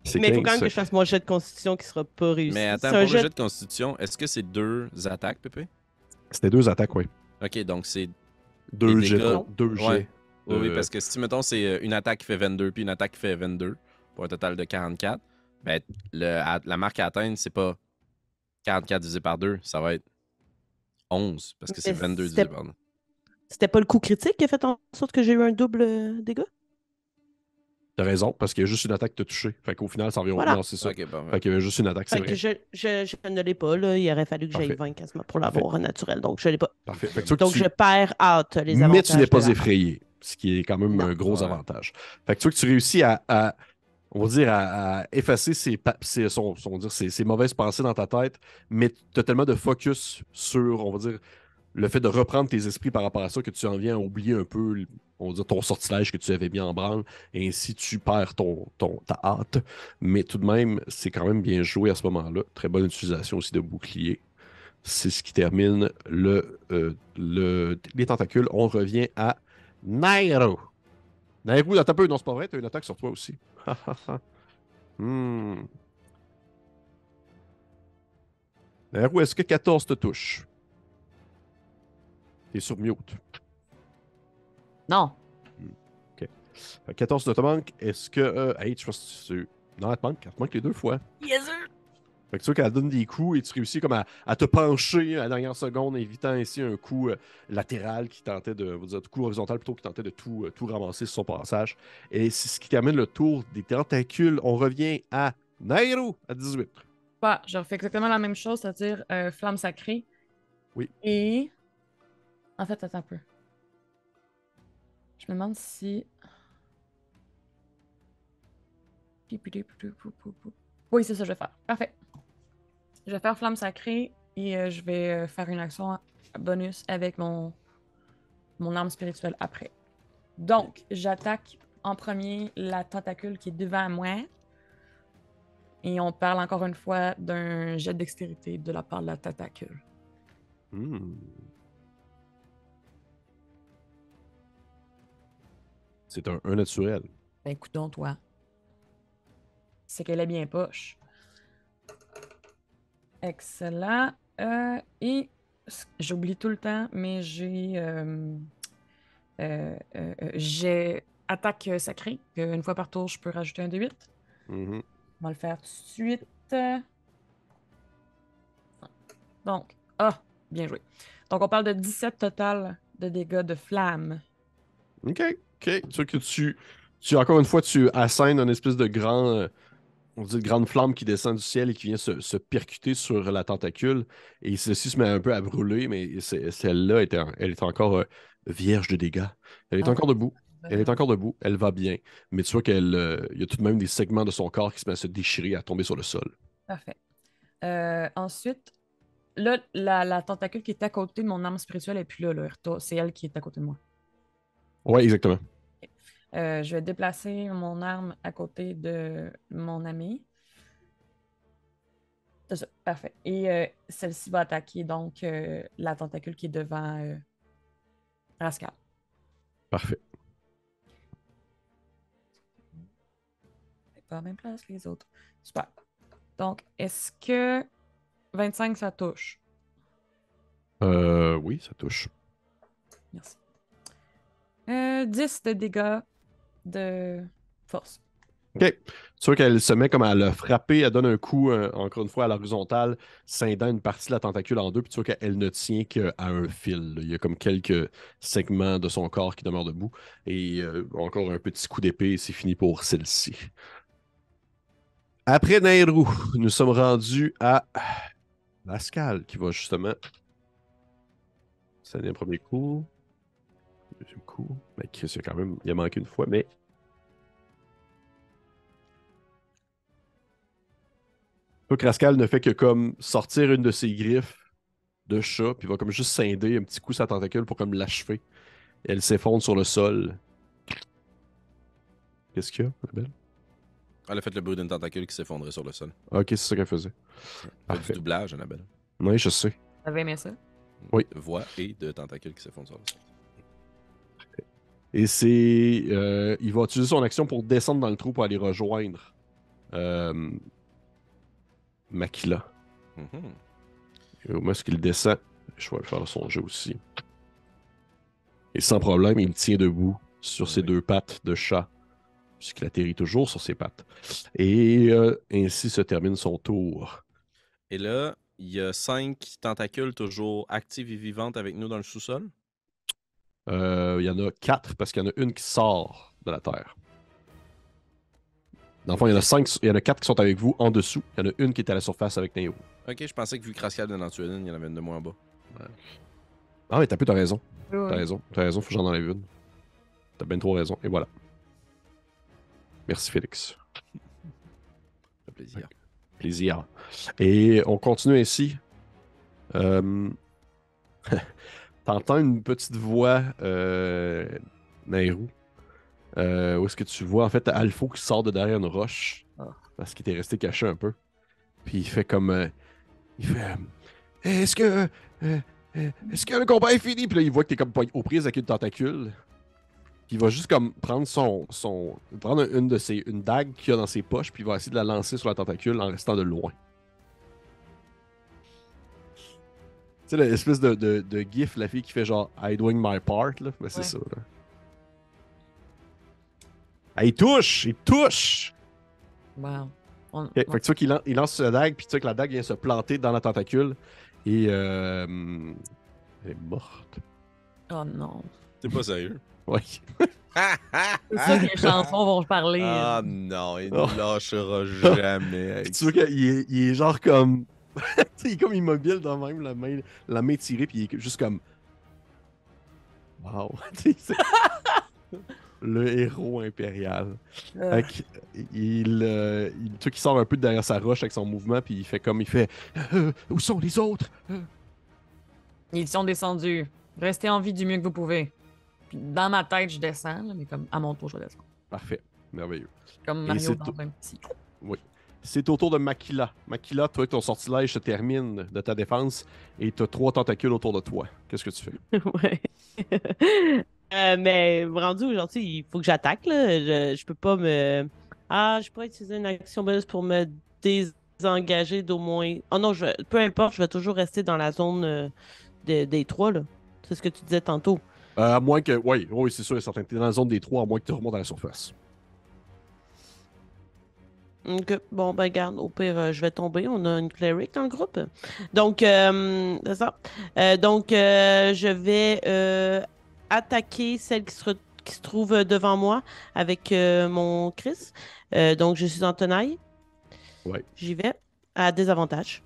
C'est Mais il faut 15, quand même que je fasse mon jet de constitution qui sera pas réussi. Mais attends, C'est pour un le jet jet de constitution, est-ce que c'est deux attaques, Pépé? C'était deux attaques, oui. Ok, donc c'est... Deux Les jets. dégâts. Deux Ouais. Oui, oui, parce que si, mettons, c'est euh, une attaque qui fait 22 puis une attaque qui fait 22, pour un total de 44, ben, le, à- la marque à atteindre, c'est pas 44 divisé par 2, ça va être 11, parce que c'est Mais 22 c'était- divisé par 2. C'était pas le coup critique qui a fait en sorte que j'ai eu un double euh, dégât? T'as raison, parce qu'il y a juste une attaque qui t'a touché. Fait qu'au final, ça revient au Voilà. Non, c'est ça. Bon, Fait qu'il y avait juste une attaque, c'est Fait que vrai. je, je, je ne l'ai pas, là. Il aurait fallu que j'aille Parfait. 20 quasiment pour l'avoir en naturel. Donc, je l'ai pas. Parfait. Fait que tu vois que Donc, tu- je perds out les avantages. Mais tu n'es pas effrayé, ce qui est quand même Non. un gros Ouais. avantage. Fait que tu vois que tu réussis à, à- on va dire, à, à effacer ses, pa- ses- son- son- on va dire, ses- ses mauvaises pensées dans ta tête, mais tu as tellement de focus sur, on va dire, le fait de reprendre tes esprits par rapport à ça que tu en viens à oublier un peu, on ton sortilège que tu avais mis en branle, et ainsi tu perds ton, ta hâte. Mais tout de même, c'est quand même bien joué à ce moment-là. Très bonne utilisation aussi de bouclier. C'est ce qui termine le, euh, le- les tentacules. On revient à Nairo. Nairo, un peu. Non, c'est pas vrai. T'as une attaque sur toi aussi. (laughs) hmm. Nairo, est-ce que 14 te touche? T'es sur mute. Non. Fait que 14 ne te manque. Est-ce que. Euh, hey, je pense que tu. Non, elle te manque. Elle te manque les deux fois. Yes, sir. Fait que tu vois qu'elle donne des coups et tu réussis comme à, à te pencher à la dernière seconde, évitant ainsi un coup euh, latéral qui tentait de. Vous dire, un coup horizontal plutôt qui tentait de tout, euh, tout ramasser sur son passage. Et c'est ce qui termine le tour des tentacules. On revient à Nairo à 18. Bah, je refais exactement la même chose, c'est-à-dire euh, flamme sacrée. Oui. Et. En fait, attends un peu. Je me demande si. Oui, c'est ça, que je vais faire. Parfait. Je vais faire flamme sacrée et euh, je vais euh, faire une action bonus avec mon, mon arme spirituelle après. Donc, j'attaque en premier la tentacule qui est devant moi. Et on parle encore une fois d'un jet de dextérité de la part de la tentacule. Hmm. C'est un, un naturel. Ben, écoute donc, toi. C'est qu'elle est bien poche. Excellent. Euh, et j'oublie tout le temps, mais j'ai. euh, euh, j'ai attaque sacrée. Une fois par tour, je peux rajouter un D8. Mhm. On va le faire tout de suite. Donc, ah, bien joué. Donc, on parle de 17 total de dégâts de flamme. OK. OK. Tu vois que tu, tu, encore une fois, tu assènes une espèce de grand, euh, on dit, grande flamme qui descend du ciel et qui vient se, se percuter sur la tentacule. Et ceci se met un peu à brûler, mais celle-là, était en- elle est encore euh, vierge de dégâts. Elle est Ah. encore debout. Elle est Euh, encore debout. Elle va bien. Mais tu vois qu'il y a tout de même des segments de son corps qui se mettent à se déchirer, à tomber sur le sol. Parfait. Euh, ensuite, là, la, la tentacule qui est à côté de mon arme spirituelle et puis là, là, c'est elle qui est à côté de moi. Ouais, exactement. Euh, je vais déplacer mon arme à côté de mon ami. C'est ça, parfait. Et euh, celle-ci va attaquer donc euh, la tentacule qui est devant Rascal. Parfait. Pas à la même place que les autres. Super. Donc, est-ce que 25 ça touche? Euh, oui, ça touche. Merci. Euh, 10 de dégâts de force. OK. Tu vois qu'elle se met comme à le frapper, elle donne un coup, euh, encore une fois, à l'horizontale, scindant une partie de la tentacule en deux, puis tu vois qu'elle ne tient qu'à un fil. Il y a comme quelques segments de son corps qui demeurent debout. Et euh, encore un petit coup d'épée, c'est fini pour celle-ci. Après Nairou, nous sommes rendus à Pascal, qui va justement sonner un premier coup. Coup. Mais Chris, il a quand même. Il a manqué une fois, mais Toi, Rascal ne fait que comme sortir une de ses griffes de chat, puis il va comme juste scinder un petit coup sa tentacule pour comme l'achever. Elle s'effondre sur le sol. Qu'est-ce qu'il y a, Annabelle? Elle a fait le bruit d'une tentacule qui s'effondrait sur le sol. Ok, c'est ça qu'elle faisait. Fait du doublage, Annabelle. Oui, je sais. T'avais aimé ça? Oui. Voix et de tentacules qui s'effondrent sur le sol. Et c'est. euh, il va utiliser son action pour descendre dans le trou pour aller rejoindre euh, Makila. Mhm. Et au moment où il descend, je vais faire son jeu aussi. Et sans problème, il tient debout sur ses deux pattes de chat, puisqu'il atterrit toujours sur ses pattes. Et euh, ainsi se termine son tour. Et là, il y a cinq tentacules toujours actives et vivantes avec nous dans le sous-sol. Euh, il y en a quatre parce qu'il y en a une qui sort de la terre. Dans le fond, il y en a cinq, il y en a quatre qui sont avec vous en dessous. Il y en a une qui est à la surface avec Neo. Ok, je pensais que vu que Rascal d'en tuer une, il y en avait une de moins en bas. Ah mais t'as peu, t'as raison. T'as raison. T'as raison, faut que j'en enlève une. T'as bien trop raison. Et voilà. Merci Félix. Ça fait plaisir. Plaisir. Et on continue ainsi. Euh... (laughs) T'entends une petite voix, euh... Nairou. Euh, où est-ce que tu vois en fait Alpho qui sort de derrière une roche Ah. parce qu'il était resté caché un peu. Puis il fait comme. euh, il fait. euh, est-ce que. est-ce que le combat est fini? Puis là, il voit que t'es comme aux prises avec une tentacule. Puis il va juste comme prendre son. son prendre une de ses. une dague qu'il a dans ses poches, puis il va essayer de la lancer sur la tentacule en restant de loin. Sais, l'espèce de, de, de gif, la fille qui fait genre I doing my part, là. Ben, c'est Ouais. ça, là. Ah, il touche! Il touche! Wow. On- Ok, Fait que tu vois qu'il lan- il lance sa dague, puis tu vois que la dague vient se planter dans la tentacule. Et. Euh, elle est morte. Oh non. T'es pas sérieux? Ouais. (laughs) C'est ça que les chansons vont parler. Ah non, il Oh. ne lâchera jamais. (laughs) Puis tu vois qu'il est, il est genre comme. (laughs) il est comme immobile dans même, la main, la main tirée, puis il est juste comme. Wow. (laughs) Le héros impérial. Euh, Fait il, euh, il, tu sort un peu de derrière sa roche avec son mouvement, puis il fait comme il fait Euh, Où sont les autres? Ils sont descendus. Restez en vie du mieux que vous pouvez. Puis dans ma tête, je descends, là, mais comme à mon tour, je vais descendre. Parfait. Merveilleux. Comme Mario dans tout. un petit. C'est au tour de Makila. Makila, toi, ton sortilège se termine de ta défense et tu as trois tentacules autour de toi. Qu'est-ce que tu fais? (laughs) Ouais. (laughs) Euh, mais rendu aujourd'hui, il faut que j'attaque. là. Je, je peux pas me. Ah, je pourrais utiliser une action bonus pour me désengager d'au moins. Oh non, je... peu importe, je vais toujours rester dans la zone euh, de- des trois. là. C'est ce que tu disais tantôt. Euh, À moins que. Oui, oui, c'est sûr, certain. Tu es dans la zone des trois, à moins que tu remontes à la surface. Ok, bon, ben garde, au pire, euh, je vais tomber. On a une cleric dans le groupe. Donc, euh, c'est ça. Euh, donc, euh, je vais euh, attaquer celle qui se, qui se trouve devant moi avec euh, mon Chris. Euh, donc, je suis en tenaille. Ouais. J'y vais à désavantage.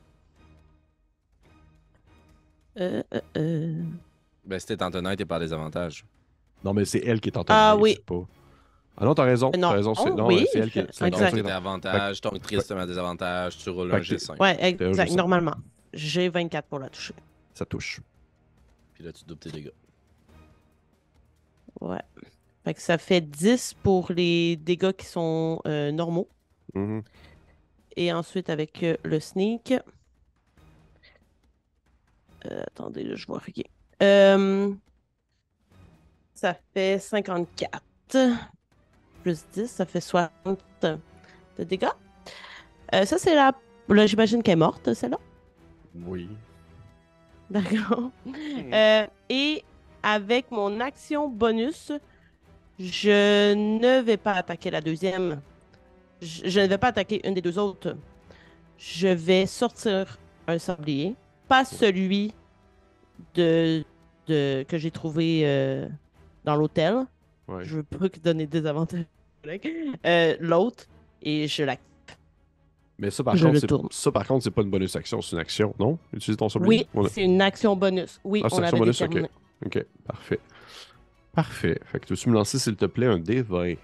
Euh, euh, euh. Ben, si t'es en tenaille, t'es pas à désavantage. Non, mais c'est elle qui est en Ah tenaille, oui. c'est Pas... Ah non, t'as raison. Non. T'as raison. C'est Oh, non, oui, c'est elle qui est. c'est Donc, tenaille. avantage, ton Chris te met à désavantage, tu roules un que- G5. Ouais, exact, normalement. J'ai 24 pour la toucher. Ça touche. Puis là, tu doubles tes dégâts. Ouais. Fait que ça fait 10 pour les dégâts qui sont euh, normaux. Mhm. Et ensuite, avec euh, le sneak. Euh, attendez, là, je vois rien. Euh, ça fait 54. Plus 10, ça fait 60 de dégâts. Euh, ça, c'est la. Là, j'imagine qu'elle est morte, celle-là. Oui. D'accord. Hmm. Euh, et avec mon action bonus, je ne vais pas attaquer la deuxième. Je, je ne vais pas attaquer une des deux autres. Je vais sortir un sablier. Pas celui de, de, que j'ai trouvé euh, dans l'hôtel. Ouais. Je veux pas donner des avantages. Euh, L'autre. Et je la. Mais ça, par Je contre, ça, par contre, c'est pas une bonus action, c'est une action, non? Utiliser ton sablier? Oui, c'est une action bonus. Oui, Ah, c'est on action avait bonus, ok. déterminé. Ok, parfait. Parfait. Fait que tu veux me lancer, s'il te plaît, un D20?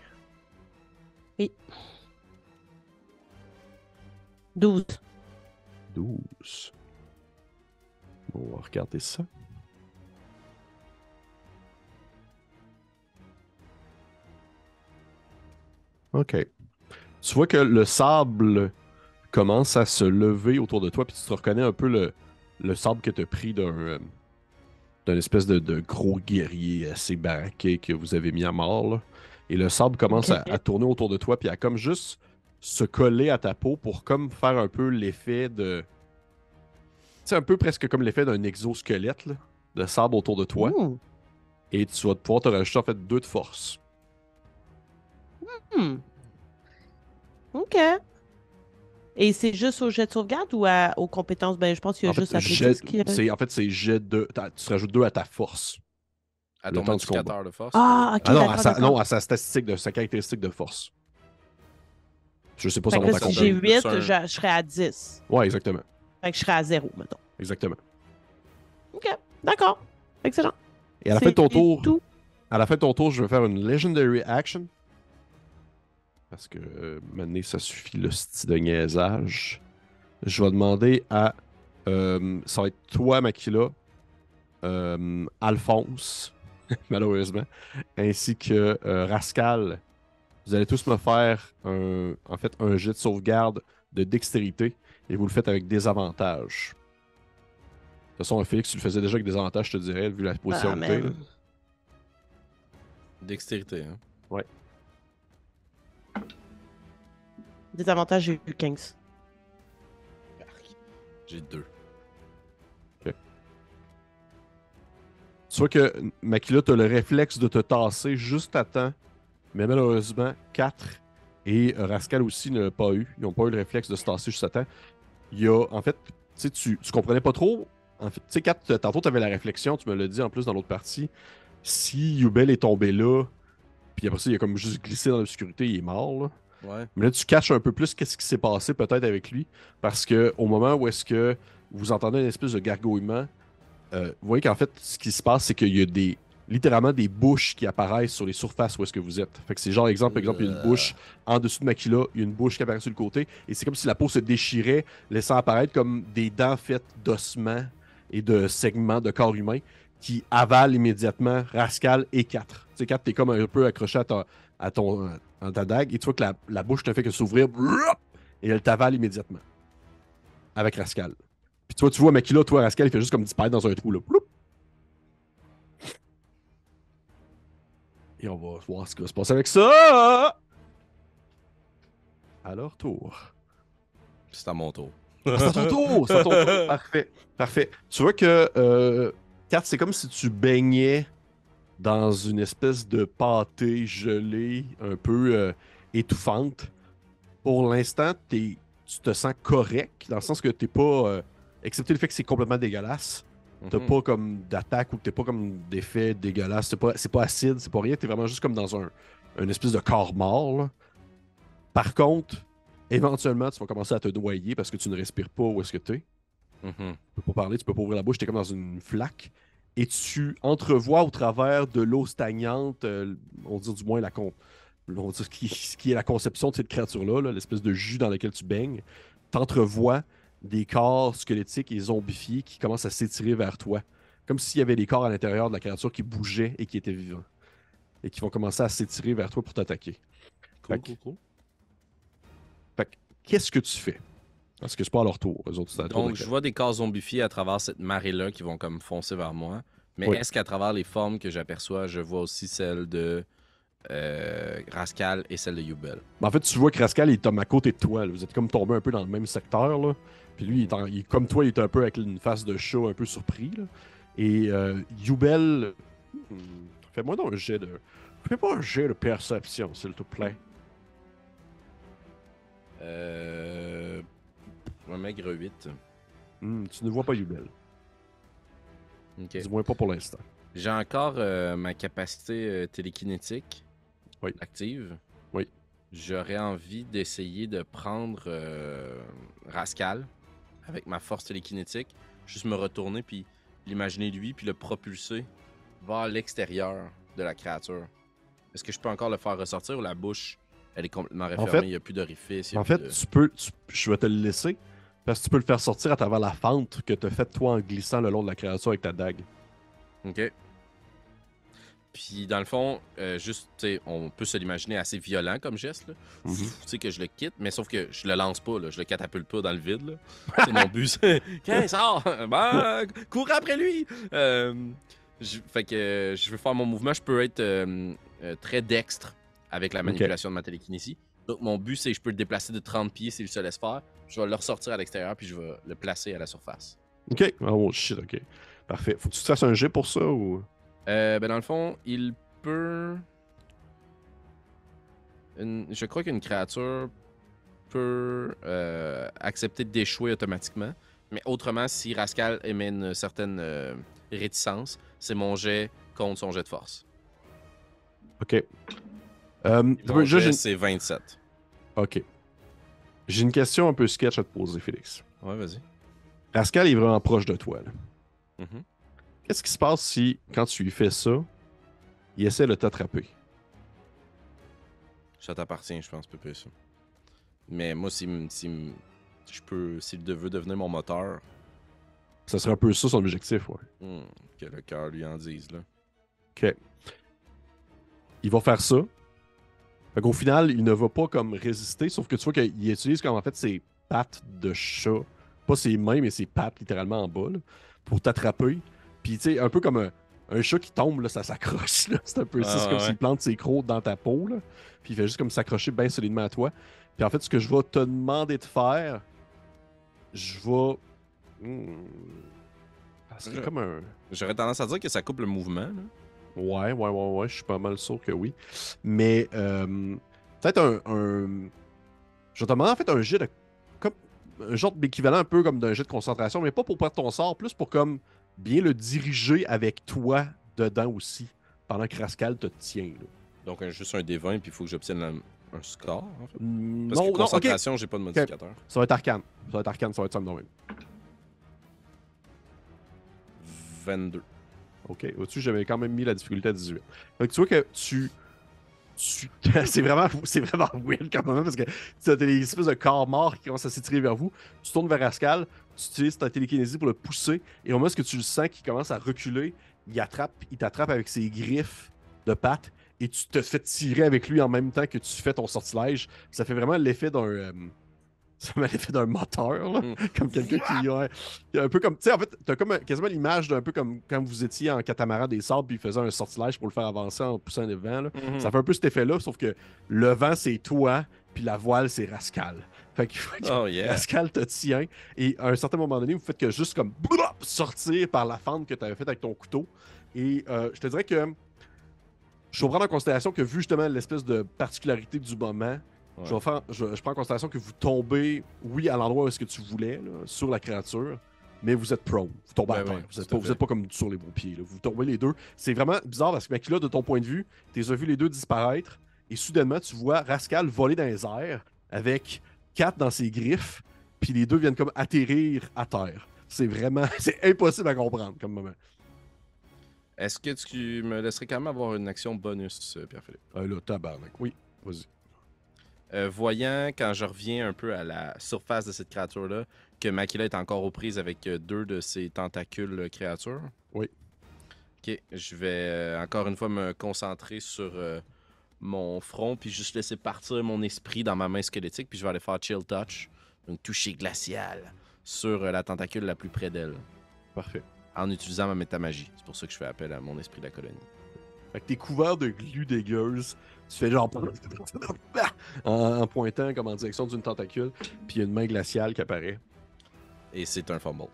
12. 12. Bon, on va regarder ça. OK. Tu vois que le sable commence à se lever autour de toi, puis tu te reconnais un peu le, le sable que tu as pris d'un euh, espèce de, de gros guerrier assez baraqué que vous avez mis à mort. là. Et le sable commence à, tourner autour de toi, puis à comme juste se coller à ta peau pour comme faire un peu l'effet de. C'est un peu presque comme l'effet d'un exosquelette là, de sable autour de toi. Et tu vas pouvoir te rajouter en fait deux de force. Hmm. OK. Et c'est juste au jet de sauvegarde ou à- aux compétences? Ben, je pense qu'il y a En fait, juste jet- qui... en fait, c'est jet de. Tu te rajoutes deux à ta force. À Le ton temps du combat. modificateur de force? Ah, OK, ah non, à sa, non, à sa statistique, de sa caractéristique de force. Je sais pas Fait ça à si j'ai Plus 8, un. je, je serais à 10. Ouais, exactement. Fait que je serais à 0, mettons. Exactement. OK, d'accord. Excellent. Et à la fin de ton tour, tout. à la fin de ton tour, je vais faire une Legendary Action. Parce que euh, maintenant, ça suffit le style de niaisage. Je vais demander à. euh, ça va être toi, Makila, euh, Alphonse, (laughs) malheureusement, ainsi que euh, Rascal. Vous allez tous me faire un, en fait, un jet de sauvegarde de dextérité et vous le faites avec des avantages. De toute façon, Félix, tu le faisais déjà avec des avantages, je te dirais, vu la position Ah, que. Dextérité, hein. Des avantages, j'ai eu 15. J'ai deux. Tu vois que Makila, t'as le réflexe de te tasser juste à temps, mais malheureusement, 4 et Rascal aussi ne l'a pas eu. Ils n'ont pas eu le réflexe de se tasser juste à temps. Il y a, en fait, tu sais, tu, comprenais pas trop. En fait, tu sais, 4, tantôt, tu avais la réflexion, tu me l'as dit en plus dans l'autre partie. Si Yubel est tombé là, puis après ça, il a comme juste glissé dans l'obscurité, il est mort, là. Ouais. Mais là, tu caches un peu plus qu'est-ce qui s'est passé peut-être avec lui. Parce que au moment où est-ce que vous entendez une espèce de gargouillement, euh, vous voyez qu'en fait, ce qui se passe, c'est qu'il y a des littéralement des bouches qui apparaissent sur les surfaces où est-ce que vous êtes. Fait que c'est genre, exemple, par exemple, il y a une bouche en dessous de Makila, il y a une bouche qui apparaît sur le côté, et c'est comme si la peau se déchirait, laissant apparaître comme des dents faites d'ossements et de segments de corps humain qui avalent immédiatement Rascal et 4. Tu sais, 4, t'es comme un peu accroché à, ta- à ton, à ta dague, et tu vois que la, la bouche ne fait que s'ouvrir, et elle t'avale immédiatement. Avec Rascal. Puis tu vois, tu vois Makila, toi, Rascal, il fait juste comme disparaître dans un trou, là. Et on va voir ce qui va se passer avec ça. À leur tour. C'est à mon tour. Ah, C'est à ton tour! C'est à ton tour! (laughs) Parfait. Parfait. Tu vois que, euh, Kat, c'est comme si tu baignais dans une espèce de pâté gelée, un peu euh, étouffante. Pour l'instant, tu te sens correct, dans le sens que t'es pas. euh, excepté le fait que c'est complètement dégueulasse. T'as Mhm. pas comme d'attaque ou t'es pas comme d'effet dégueulasse. C'est pas, pas acide, c'est pas rien. T'es vraiment juste comme dans un, un espèce de corps mort. là. Par contre, éventuellement, tu vas commencer à te noyer parce que tu ne respires pas où est-ce que t'es. Mhm. Tu peux pas parler, tu peux pas ouvrir la bouche, t'es comme dans une flaque. Et tu entrevois au travers de l'eau stagnante, euh, on va dire du moins la con... on ce qui, ce qui est la conception de cette créature-là, là, l'espèce de jus dans lequel tu baignes. T'entrevois des corps squelettiques et zombifiés qui commencent à s'étirer vers toi. Comme s'il y avait des corps à l'intérieur de la créature qui bougeaient et qui étaient vivants. Et qui vont commencer à s'étirer vers toi pour t'attaquer. Cool, cool, cool. Fait que, qu'est-ce que tu fais? Parce que c'est pas à leur tour. Eux autres, à Donc, je vois des corps zombifiés à travers cette marée-là qui vont comme foncer vers moi. Mais Oui. est-ce qu'à travers les formes que j'aperçois, je vois aussi celles de euh, Rascal et celle de Yubel? Mais en fait, tu vois que Rascal est à côté de toi. là. Vous êtes comme tombé un peu dans le même secteur. Là. Puis lui, il est, en- il est comme toi, il est un peu avec une face de chat, un peu surpris. Là. Et euh, Yubel, hmm, fais-moi donc un jet de. Fais-moi un jet de perception, s'il te plaît. Euh... Maigre 8. Hmm, tu ne vois pas Yubel. Ok. Du moins pas pour l'instant. J'ai encore euh, ma capacité euh, télékinétique Oui. active. Oui. J'aurais envie d'essayer de prendre euh, Rascal avec ma force télékinétique, juste me retourner puis l'imaginer lui puis le propulser vers l'extérieur de la créature. Est-ce que je peux encore le faire ressortir ou la bouche elle est complètement refermée, fait- il n'y a plus d'orifice, En fait, de- tu peux, tu- je vais te le laisser. Parce que tu peux le faire sortir à travers la fente que tu as faite toi en glissant le long de la créature avec ta dague. OK. Puis dans le fond, euh, juste, on peut se l'imaginer assez violent comme geste. là. Mhm. Tu sais que je le quitte, mais sauf que je le lance pas, là. je le catapulte pas dans le vide. C'est mon but. (laughs) (laughs) Qu'est-ce sort? Ben, cours après lui Euh, je- Fait que euh, je veux faire mon mouvement, je peux être très dextre avec la manipulation de ma télékinésie. Donc mon but, c'est que je peux le déplacer de 30 pieds s'il se laisse faire. Je vais le ressortir à l'extérieur, puis je vais le placer à la surface. Ok. Oh shit, ok. Parfait. Faut que tu te fasses un jet pour ça ou? Euh, ben dans le fond, il peut. Une- Je crois qu'une créature peut euh, accepter d'échouer automatiquement. Mais autrement, si Rascal émet une certaine euh, réticence, c'est mon jet contre son jet de force. Ok. Euh, c'est 27. Ok. J'ai une question un peu sketch à te poser, Félix. Ouais, vas-y. Pascal est vraiment proche de toi. là. Mhm. Qu'est-ce qui se passe si, quand tu lui fais ça, il essaie de t'attraper? Ça t'appartient, je pense, peu ça. Mais moi, si, si je peux, s'il veut devenir mon moteur, Ça serait un peu ça son objectif, ouais. hmm, que le cœur lui en dise, là. Ok. Il va faire ça. Fait qu'au final, il ne va pas comme résister, sauf que tu vois qu'il utilise comme en fait ses pattes de chat. Pas ses mains, mais ses pattes littéralement en bas, là, pour t'attraper. Puis tu sais, un peu comme un, un chat qui tombe, là, ça s'accroche. C'est un peu. Ah, C'est comme s'il plante ses crocs dans ta peau. Là. Puis il fait juste comme s'accrocher bien solidement à toi. Puis en fait, ce que je vais te demander de faire, je vais. Hmm. Comme un. J'aurais tendance à dire que ça coupe le mouvement, là. Ouais, ouais, ouais, ouais, je suis pas mal sûr que oui. Mais euh, peut-être un, un. Je te demander en fait un jet de. Comme, un genre d'équivalent un peu comme d'un jet de concentration, mais pas pour perdre ton sort, plus pour comme bien le diriger avec toi dedans aussi, pendant que Rascal te tient. là. Donc, un- juste un D20, puis il faut que j'obtienne un, un score, en fait. Hmm, Parce non, que concentration, j'ai pas de modificateur. Ça va être arcane. Ça va être arcane, ça va être de même. 22. Ok, au-dessus, j'avais quand même mis la difficulté à 18. Donc, tu vois que tu. (laughs) c'est vraiment, c'est vraiment (laughs) weird quand même parce que tu as des espèces de corps morts qui commencent à s'étirer vers vous. Tu tournes vers Rascal, tu utilises ta télékinésie pour le pousser, et au moment où tu le sens qu'il commence à reculer, il attrape, il t'attrape avec ses griffes de pattes et tu te fais tirer avec lui en même temps que tu fais ton sortilège. Ça fait vraiment l'effet d'un. euh, ça fait l'effet d'un moteur, là. Mm. comme quelqu'un qui. ouais, un peu comme. Tu sais, en fait, t'as comme quasiment l'image d'un peu comme quand vous étiez en catamaran des sables puis il faisait un sortilège pour le faire avancer en poussant le vent. là. Mhm. Ça fait un peu cet effet-là, sauf que le vent, c'est toi, puis la voile, c'est Rascal. Fait que (laughs) Oh yeah. Rascal te tient, et à un certain moment donné, vous faites que juste comme sortir par la fente que tu avais faite avec ton couteau. Et euh, je te dirais que je vais prendre en considération que, vu justement l'espèce de particularité du moment, Ouais. je, vais faire- je, je prends en considération que vous tombez, oui, à l'endroit où est-ce que tu voulais, là, sur la créature, mais vous êtes prone. Vous tombez à Ouais, terre. ouais, vous n'êtes pas, comme sur les bons pieds. là. Vous tombez les deux. C'est vraiment bizarre parce que, Makila, de ton point de vue, tu les as vus les deux disparaître et soudainement, tu vois Rascal voler dans les airs avec quatre dans ses griffes, puis les deux viennent comme atterrir à terre. C'est vraiment, (laughs) c'est impossible à comprendre comme moment. Est-ce que tu me laisserais quand même avoir une action bonus, euh, Pierre-Philippe? Euh, là, tabarnak. Oui, vas-y. Euh, voyant, quand je reviens un peu à la surface de cette créature-là, que Makila est encore aux prises avec euh, deux de ses tentacules euh, créatures. Oui. Ok, je vais euh, encore une fois me concentrer sur euh, mon front, puis juste laisser partir mon esprit dans ma main squelettique, puis je vais aller faire Chill Touch, donc toucher glacial, sur la tentacule la plus près d'elle, Parfait. en utilisant ma métamagie. C'est pour ça que je fais appel à mon esprit de la colonie. Fait que t'es couvert de glu dégueuse. Tu fais genre. (laughs) en, en pointant comme en direction d'une tentacule. Puis il y a une main glaciale qui apparaît. Et c'est un fumble.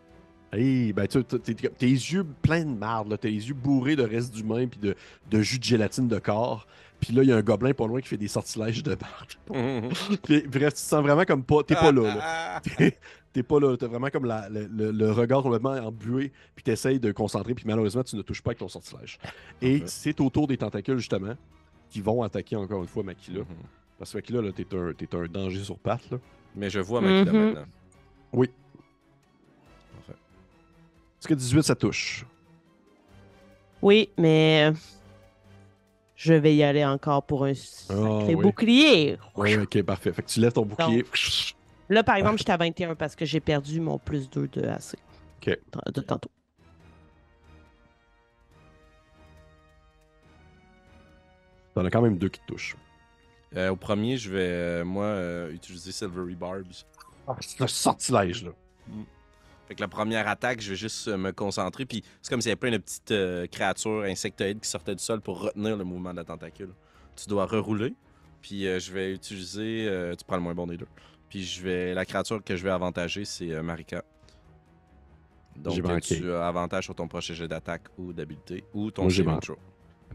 Hey, ben tu t'es- yeux pleins de marde, là. T'as les yeux bourrés de reste d'humain puis de, de jus de gélatine de corps. Puis là, il y a un gobelin pas loin qui fait des sortilèges de barbe. (laughs) Puis, bref, tu te sens vraiment comme pas. T'es pas là, là. Ah, (laughs) T'es- T'es pas là. T'as vraiment comme la- le, le- le regard complètement embué. Puis t'essayes de concentrer. Puis malheureusement, tu ne touches pas avec ton sortilège. Et c'est autour des tentacules, justement, qui vont attaquer encore une fois Makila. Mhm. Parce que Makila, là, t'es un, t'es un danger sur pattes, là. Mais je vois Makila Mhm. maintenant. Oui. Est-ce que 18, ça touche? Oui, mais. Je vais y aller encore pour un sacré Ah, oui. bouclier. Oui, ok, parfait. Fait que tu lèves ton bouclier. Là, par exemple, j'étais à 21 parce que j'ai perdu mon plus 2 de AC. Ok. De tantôt. T'en as quand même deux qui te touchent. Euh, au premier, je vais, euh, moi, euh, utiliser Silvery Barbs. Ah, c'est un sortilège, là. Fait que la première attaque, je vais juste euh, me concentrer. Puis c'est comme s'il y avait plein de petites euh, créatures insectoïdes qui sortaient du sol pour retenir le mouvement de la tentacule. Tu dois rerouler. Puis euh, je vais utiliser. euh, tu prends le moins bon des deux. Puis je vais. La créature que je vais avantager, c'est Marika. Donc tu as avantage sur ton prochain jet d'attaque ou d'habileté ou ton Moi, j'ai saving manqué.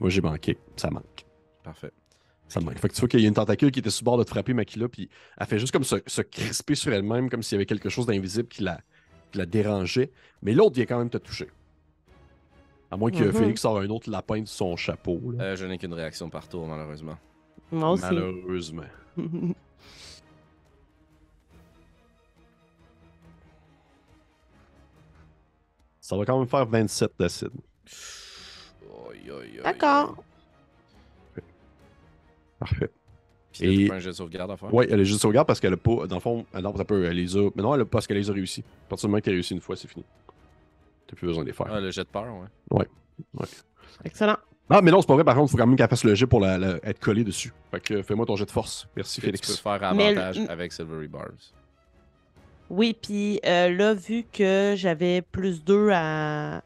Moi, j'ai manqué. Ça manque. Parfait. Ça manque. Fait que tu vois qu'il y a une tentacule qui était le bord de te frapper Makila, puis elle fait juste comme se, se crisper sur elle-même, comme s'il y avait quelque chose d'invisible qui la, la dérangeait. Mais l'autre vient quand même te toucher. À moins que Mhm. Félix sort un autre lapin de son chapeau. Euh, je n'ai qu'une réaction par tour, malheureusement. Moi aussi. Malheureusement. (laughs) Ça va quand même faire 27 d'acide. D'accord. Parfait. Puis Et- un jet de sauvegarde à faire? Oui, elle est juste sauvegarde parce qu'elle a pas. Dans le fond, elle, non, ça peut, elle les a. Mais non, elle a, parce qu'elle les a réussi. À partir du moment qu'elle a réussi une fois, c'est fini. T'as plus besoin de les faire. Ah, le jet de peur, ouais. Excellent. Ah, mais non, c'est pas vrai. Par contre, il faut quand même qu'elle fasse le jet pour la, la- être collée dessus. Fait que fais-moi ton jet de force. Merci, Que tu peux Félix. faire Mais avantage avec Silvery Barbs. Oui, puis euh, là, vu que j'avais plus 2 à,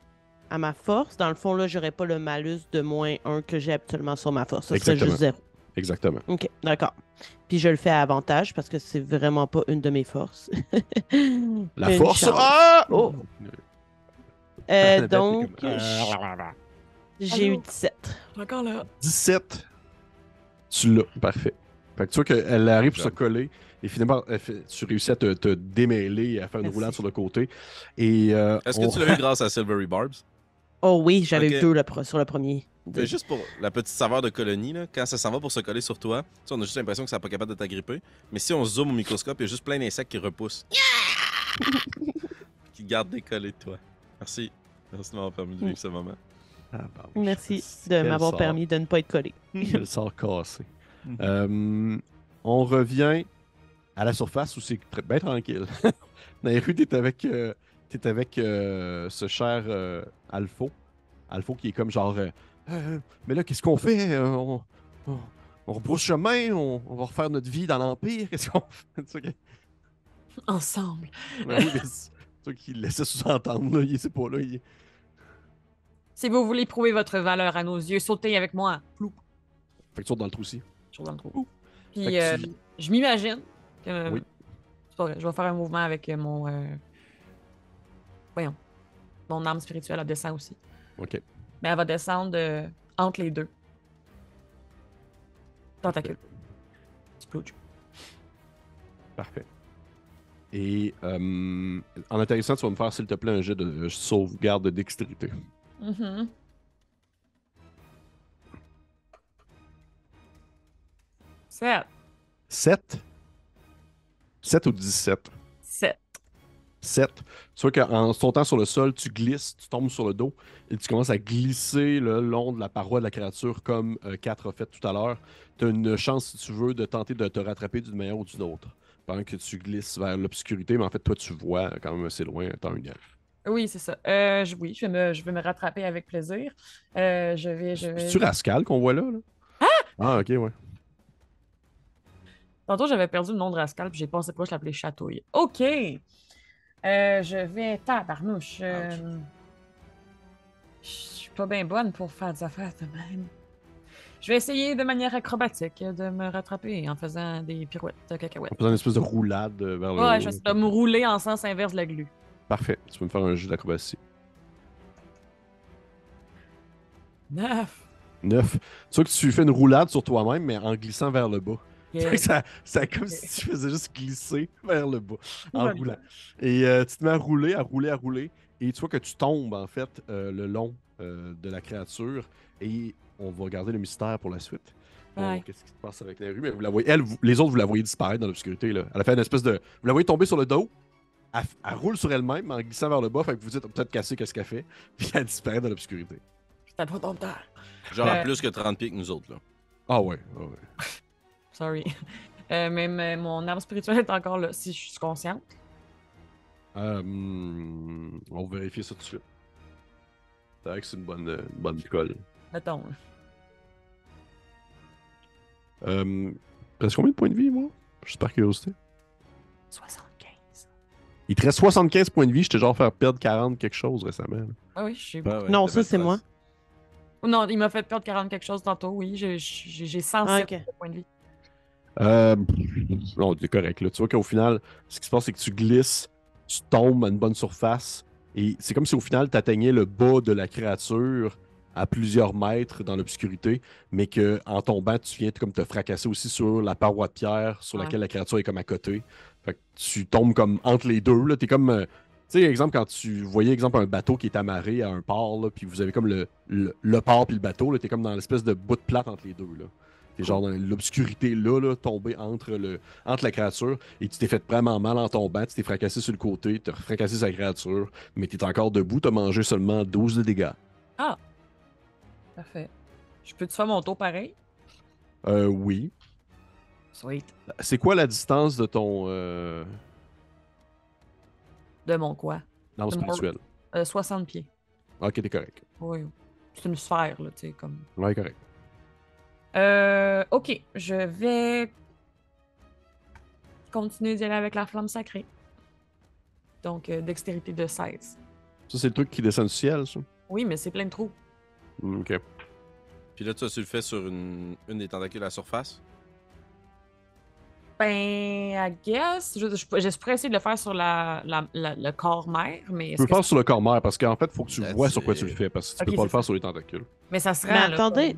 à ma force, dans le fond, là, j'aurais pas le malus de moins 1 que j'ai habituellement sur ma force. Ça serait Exactement. juste 0. Exactement. OK, d'accord. Puis je le fais à avantage parce que c'est vraiment pas une de mes forces. La Une force? chance. Ah! Oh! Euh, Annabelle, donc, j- j'ai eu Allô? 17. Encore là? 17. Tu l'as. Parfait. Fait que tu vois qu'elle arrive pour se coller. Et finalement, elle fait- tu réussis à te, te démêler et à faire une Merci. roulade sur le côté. Et. euh, Est-ce on- que tu l'as eu grâce à Silvery Barbs? Oh oui, j'avais Ok. eu 2 le pre- sur le premier. Mais juste pour la petite saveur de colonie, là, quand ça s'en va pour se coller sur toi, tu sais, on a juste l'impression que ça n'est pas capable de t'agripper. Mais si on zoome au microscope, il y a juste plein d'insectes qui repoussent. (laughs) qui gardent décollé de toi. Merci. Merci de m'avoir permis de vivre ce moment. Ah, bah, Merci de m'avoir permis de ne pas être collé. (laughs) Le sort cassé. Euh, on revient à la surface où c'est bien tranquille. (laughs) Dans les rues, t'es avec, euh, t'es avec euh, ce cher euh, Alpho. Alpho qui est comme genre euh, Euh, Mais là, qu'est-ce qu'on fait? On, on, on rebrousse chemin on, on va refaire notre vie dans l'Empire Qu'est-ce qu'on fait? (laughs) Tu Ensemble. Ben oui, mais c'est toi qui laissait sous-entendre. là, Il sait pas là. Il... Si vous voulez prouver votre valeur à nos yeux, sautez avec moi. Plou. Fait que tu sautes dans le trou aussi. Toujours dans le trou. Fait Puis euh, tu- je m'imagine que. Oui. c'est pas vrai, je vais faire un mouvement avec mon. Voyons. Mon âme spirituelle, elle descend aussi. Ok. Mais elle va descendre euh, entre les deux. Tentacule. Splooge. Parfait. Et euh, en atterrissant, tu vas me faire, s'il te plaît, un jet de sauvegarde de dextérité. Mhm. Sept. 7 7 ou 17 Sept. 7. Tu vois qu'en sautant sur le sol, tu glisses, tu tombes sur le dos et tu commences à glisser le long de la paroi de la créature comme 4 a fait tout à l'heure. Tu as une chance, si tu veux, de tenter de te rattraper d'une manière ou d'une autre. Pendant que tu glisses vers l'obscurité, mais en fait, toi, tu vois quand même assez loin, t'as un elfe. Oui, c'est ça. Euh, je- oui, je vais, me, je vais me rattraper avec plaisir. Euh, je vais. Je vais... C'est-tu Rascal qu'on voit là? là? Ah! ok, ouais. Tantôt, j'avais perdu le nom de Rascal, puis j'ai pensé pas, je l'appelais Chatouille. OK. Euh, je vais. Tabarnouche. Euh... Je suis pas bien bonne pour faire des affaires de même. Je vais essayer de manière acrobatique de me rattraper en faisant des pirouettes de En cacahuètes. faisant une espèce de roulade vers le Ouais, haut. je vais essayer de me rouler en sens inverse de la glu. Parfait. Tu peux me faire un jeu d'acrobatie. Neuf. 9. Tu vois que tu fais une roulade sur toi-même, mais en glissant vers le bas. Yeah. ça, c'est comme si tu faisais juste glisser (laughs) vers le bas en roulant. Et euh, tu te mets à rouler, à rouler, à rouler. Et tu vois que tu tombes, en fait, euh, le long euh, de la créature. Et on va garder le mystère pour la suite. Bon. Qu'est-ce qui se passe avec la rue? Mais vous la voyez, elle, vous- les autres, vous la voyez disparaître dans l'obscurité. là. Elle a fait une espèce de. Vous la voyez tomber sur le dos. Elle, roule sur elle-même en glissant vers le bas. Fait que vous dites peut-être casser qu'est-ce qu'elle fait. (laughs) Puis elle disparaît dans l'obscurité. C'était pas ton temps. Genre à Euh. plus que 30 pieds que nous autres, là. Ah ouais, ah ouais. Sorry. (laughs) Euh, mais, mais mon arme spirituelle est encore là, si je suis consciente. Euh, on va vérifier ça tout de suite. C'est vrai que c'est une bonne, une bonne colle. Mettons. Euh, T'as combien de points de vie, moi? Juste par curiosité. 75. Il te reste 75 points de vie. Je t'ai genre fait perdre 40 quelque chose récemment. Ah oui, je sais. Ouais, ouais, Non, ça, c'est moi. Non, il m'a fait perdre 40 quelque chose tantôt, oui. J'ai- J'ai j'ai 107 Ah, points de vie. Euh, non, c'est correct. Là. Tu vois qu'au final, ce qui se passe, c'est que tu glisses, tu tombes à une bonne surface. Et c'est comme si au final, tu atteignais le bas de la créature à plusieurs mètres dans l'obscurité, mais que en tombant, tu viens comme te fracasser aussi sur la paroi de pierre sur Ouais. laquelle la créature est comme à côté. Fait que tu tombes comme entre les deux. Là. T'es comme. euh, tu sais, exemple, quand tu voyais, exemple, un bateau qui est amarré à un port, là, puis vous avez comme le, le, le port puis le bateau, là, t'es comme dans l'espèce de bout de plate entre les deux. Là. T'es genre dans l'obscurité là, là, tombé entre, le, entre la créature, et tu t'es fait vraiment mal en tombant, tu t'es fracassé sur le côté, t'as fracassé sa créature, mais t'es encore debout, t'as mangé seulement 12 de dégâts. Parfait. Je peux-tu faire mon tour pareil? Euh, oui. Sweet. C'est quoi la distance de ton euh, De mon quoi? arme De mon- spirituelle? Euh, 60 pieds. Ok, t'es correct. Oui. C'est une sphère, là, tu sais, comme. Ouais, correct. Euh, ok, je vais continuer d'y aller avec la flamme sacrée. Donc, euh, dextérité de 16. Ça, c'est le truc qui descend du ciel, ça? Oui, mais c'est plein de trous. Hmm, Ok. Puis là, toi, tu le fais sur une, une des tentacules à la surface? Ben, I guess. Je, je, je pourrais essayer de le faire sur la, la- la- le corps mère, mais Tu est-ce peux faire sur le corps mère, parce qu'en fait, il faut que tu vois sur quoi tu le fais, parce que tu Ok, peux pas le faire ça. sur les tentacules. Mais ça serait. Mais attendez,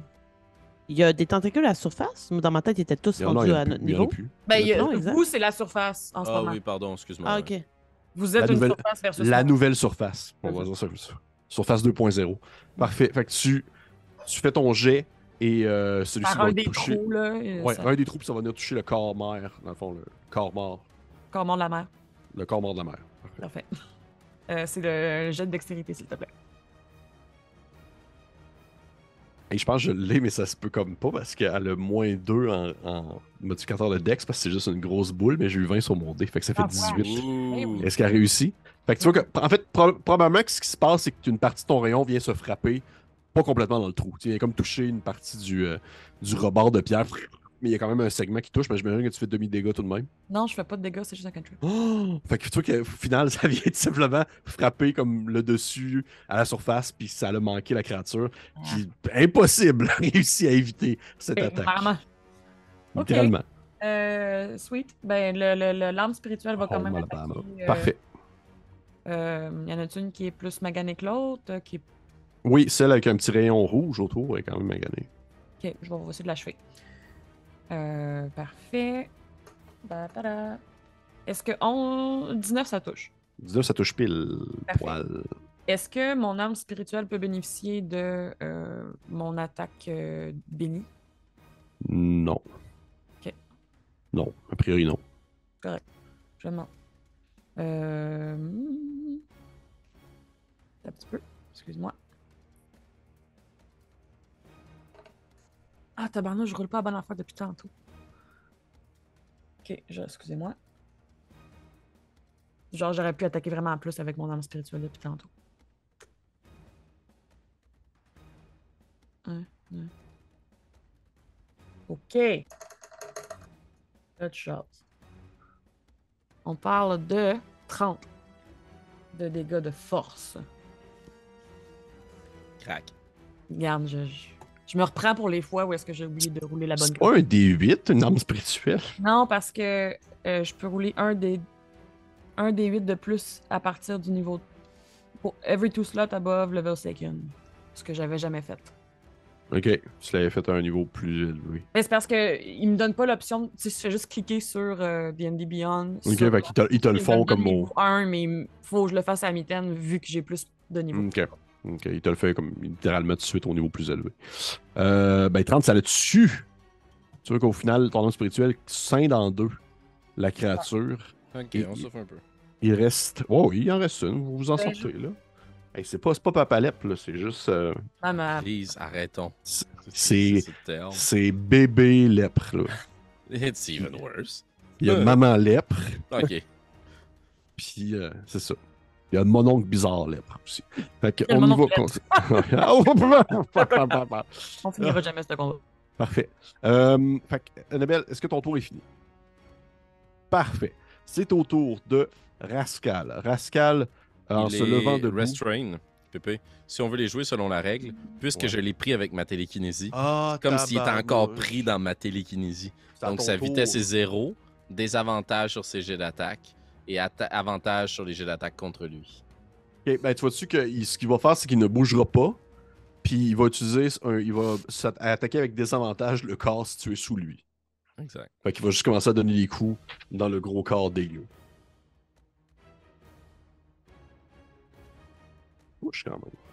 il y a des tentacules à la surface? Dans ma tête, ils étaient tous rendus à plus, notre niveau. Ben, Il y a vous, c'est la surface en ce Ah moment? oui, pardon, excuse-moi. Ah, ok. Vous êtes La une nouvelle- surface versus La nouvelle surface. On va dire ça comme ça. Surface 2.0. Parfait. Fait que tu, tu fais ton jet et euh, celui-ci va un des toucher. trous, là. Ouais, ça- un des trous, puis ça va venir toucher le corps mère, dans le fond, le corps mort. Comment la mer. Le corps mort de la. Parfait. Parfait. Euh, c'est le jet de dextérité, s'il te plaît. Et je pense que je l'ai, mais ça se peut comme pas parce qu'elle a moins 2 en, en modificateur de Dex parce que c'est juste une grosse boule, mais j'ai eu 20 sur mon dé. Fait que ça fait Ah, 18. Eh oui. Ouh. Est-ce qu'elle a réussi? Fait que tu vois que, en fait, pro- probablement que ce qui se passe, c'est qu'une partie de ton rayon vient se frapper, pas complètement dans le trou. Tu vient comme toucher une partie du, euh, du rebord de pierre, mais il y a quand même un segment qui touche, mais j'imagine que tu fais demi-dégâts tout de même. Non, je fais pas de dégâts, c'est juste un cantrip. Oh! Fait que tu vois qu'au final, (laughs) ça vient tout simplement frapper comme le dessus à la surface, puis ça a manqué la créature, qui impossible à (laughs) réussir à éviter cette Eh, attaque. Vraiment. Littéralement. Euh, sweet. Ben, l'âme spirituelle va quand Oh, même Alabama. attaquer. euh, Parfait. euh, y en a une qui est plus maganée que l'autre, qui est... Oui, celle avec un petit rayon rouge autour est quand même maganée. Ok, je vais essayer de l'achever. Euh, parfait. Est-ce que on... 19, ça touche? 19, ça touche pile poil. Est-ce que mon âme spirituelle peut bénéficier de euh, mon attaque euh, bénie? Non. Ok. Non, a priori non. Je demande. Euh... hmm. Un petit peu. Excuse-moi. Ah, tabarnak, je roule pas à bonne affaire depuis tantôt. Ok, je- excusez-moi. Genre, j'aurais pu attaquer vraiment plus avec mon âme spirituelle depuis tantôt. Un, un. Ok. Good shot. On parle de 30 de dégâts de force. Crac. Regarde, je, je, Je me reprends pour les fois où est-ce que j'ai oublié de rouler la bonne carte. pas un D8, une arme spirituelle. Non, parce que euh, je peux rouler un des un des 8 de plus à partir du niveau pour every two slot above level second. Ce que j'avais jamais fait. Ok, tu l'avais fait à un niveau plus élevé. Mais c'est parce que il me donne pas l'option. Tu sais, je fais juste cliquer sur euh, D&D Beyond. Ok, sur- fait qu'ils te, ils te le font comme mot. 1, mais il faut que je le fasse à mi-temps vu que j'ai plus de niveau. Ok. Ok, il te le fait comme littéralement tout de suite au niveau plus élevé. Euh, ben 30, ça le tue. Tu vois qu'au final, ton homme spirituel scinde en deux la créature. Ok, Et- on souffle un peu. Il reste. Oh, oui, il en reste une. Vous vous en Ben, sortez, là. Hey, c'est pas, pas Papalep, là. C'est juste. euh, Ah, ma- Please, arrêtons. c'est-. C'est bébé lèpre, là. It's even worse. Il y a Euh. maman lèpre, Ok. puis euh, c'est ça. Il y a mon oncle bizarre lèpre aussi. Fait que on y va. con- (laughs) On finira jamais ce combat. (laughs) Parfait. Euh, fait que, Annabelle, est-ce que ton tour est fini? Parfait. C'est au tour de Rascal. Rascal, en Il se levant debout. Restrain, Pépé. Si on veut les jouer selon la règle, puisque Ouais. je l'ai pris avec ma télékinésie, Ah, comme s'il était encore pris dans ma télékinésie. Donc sa tour. vitesse est zéro, désavantage sur ses jets d'attaque et avantage sur les jets d'attaque contre lui. Ok, ben, tu vois-tu que il- ce qu'il va faire, c'est qu'il ne bougera pas. Puis il va utiliser. un- il va attaquer avec désavantage le corps situé sous lui. Exact. Fait qu'il va juste commencer à donner des coups dans le gros corps dégueu. Touche quand même.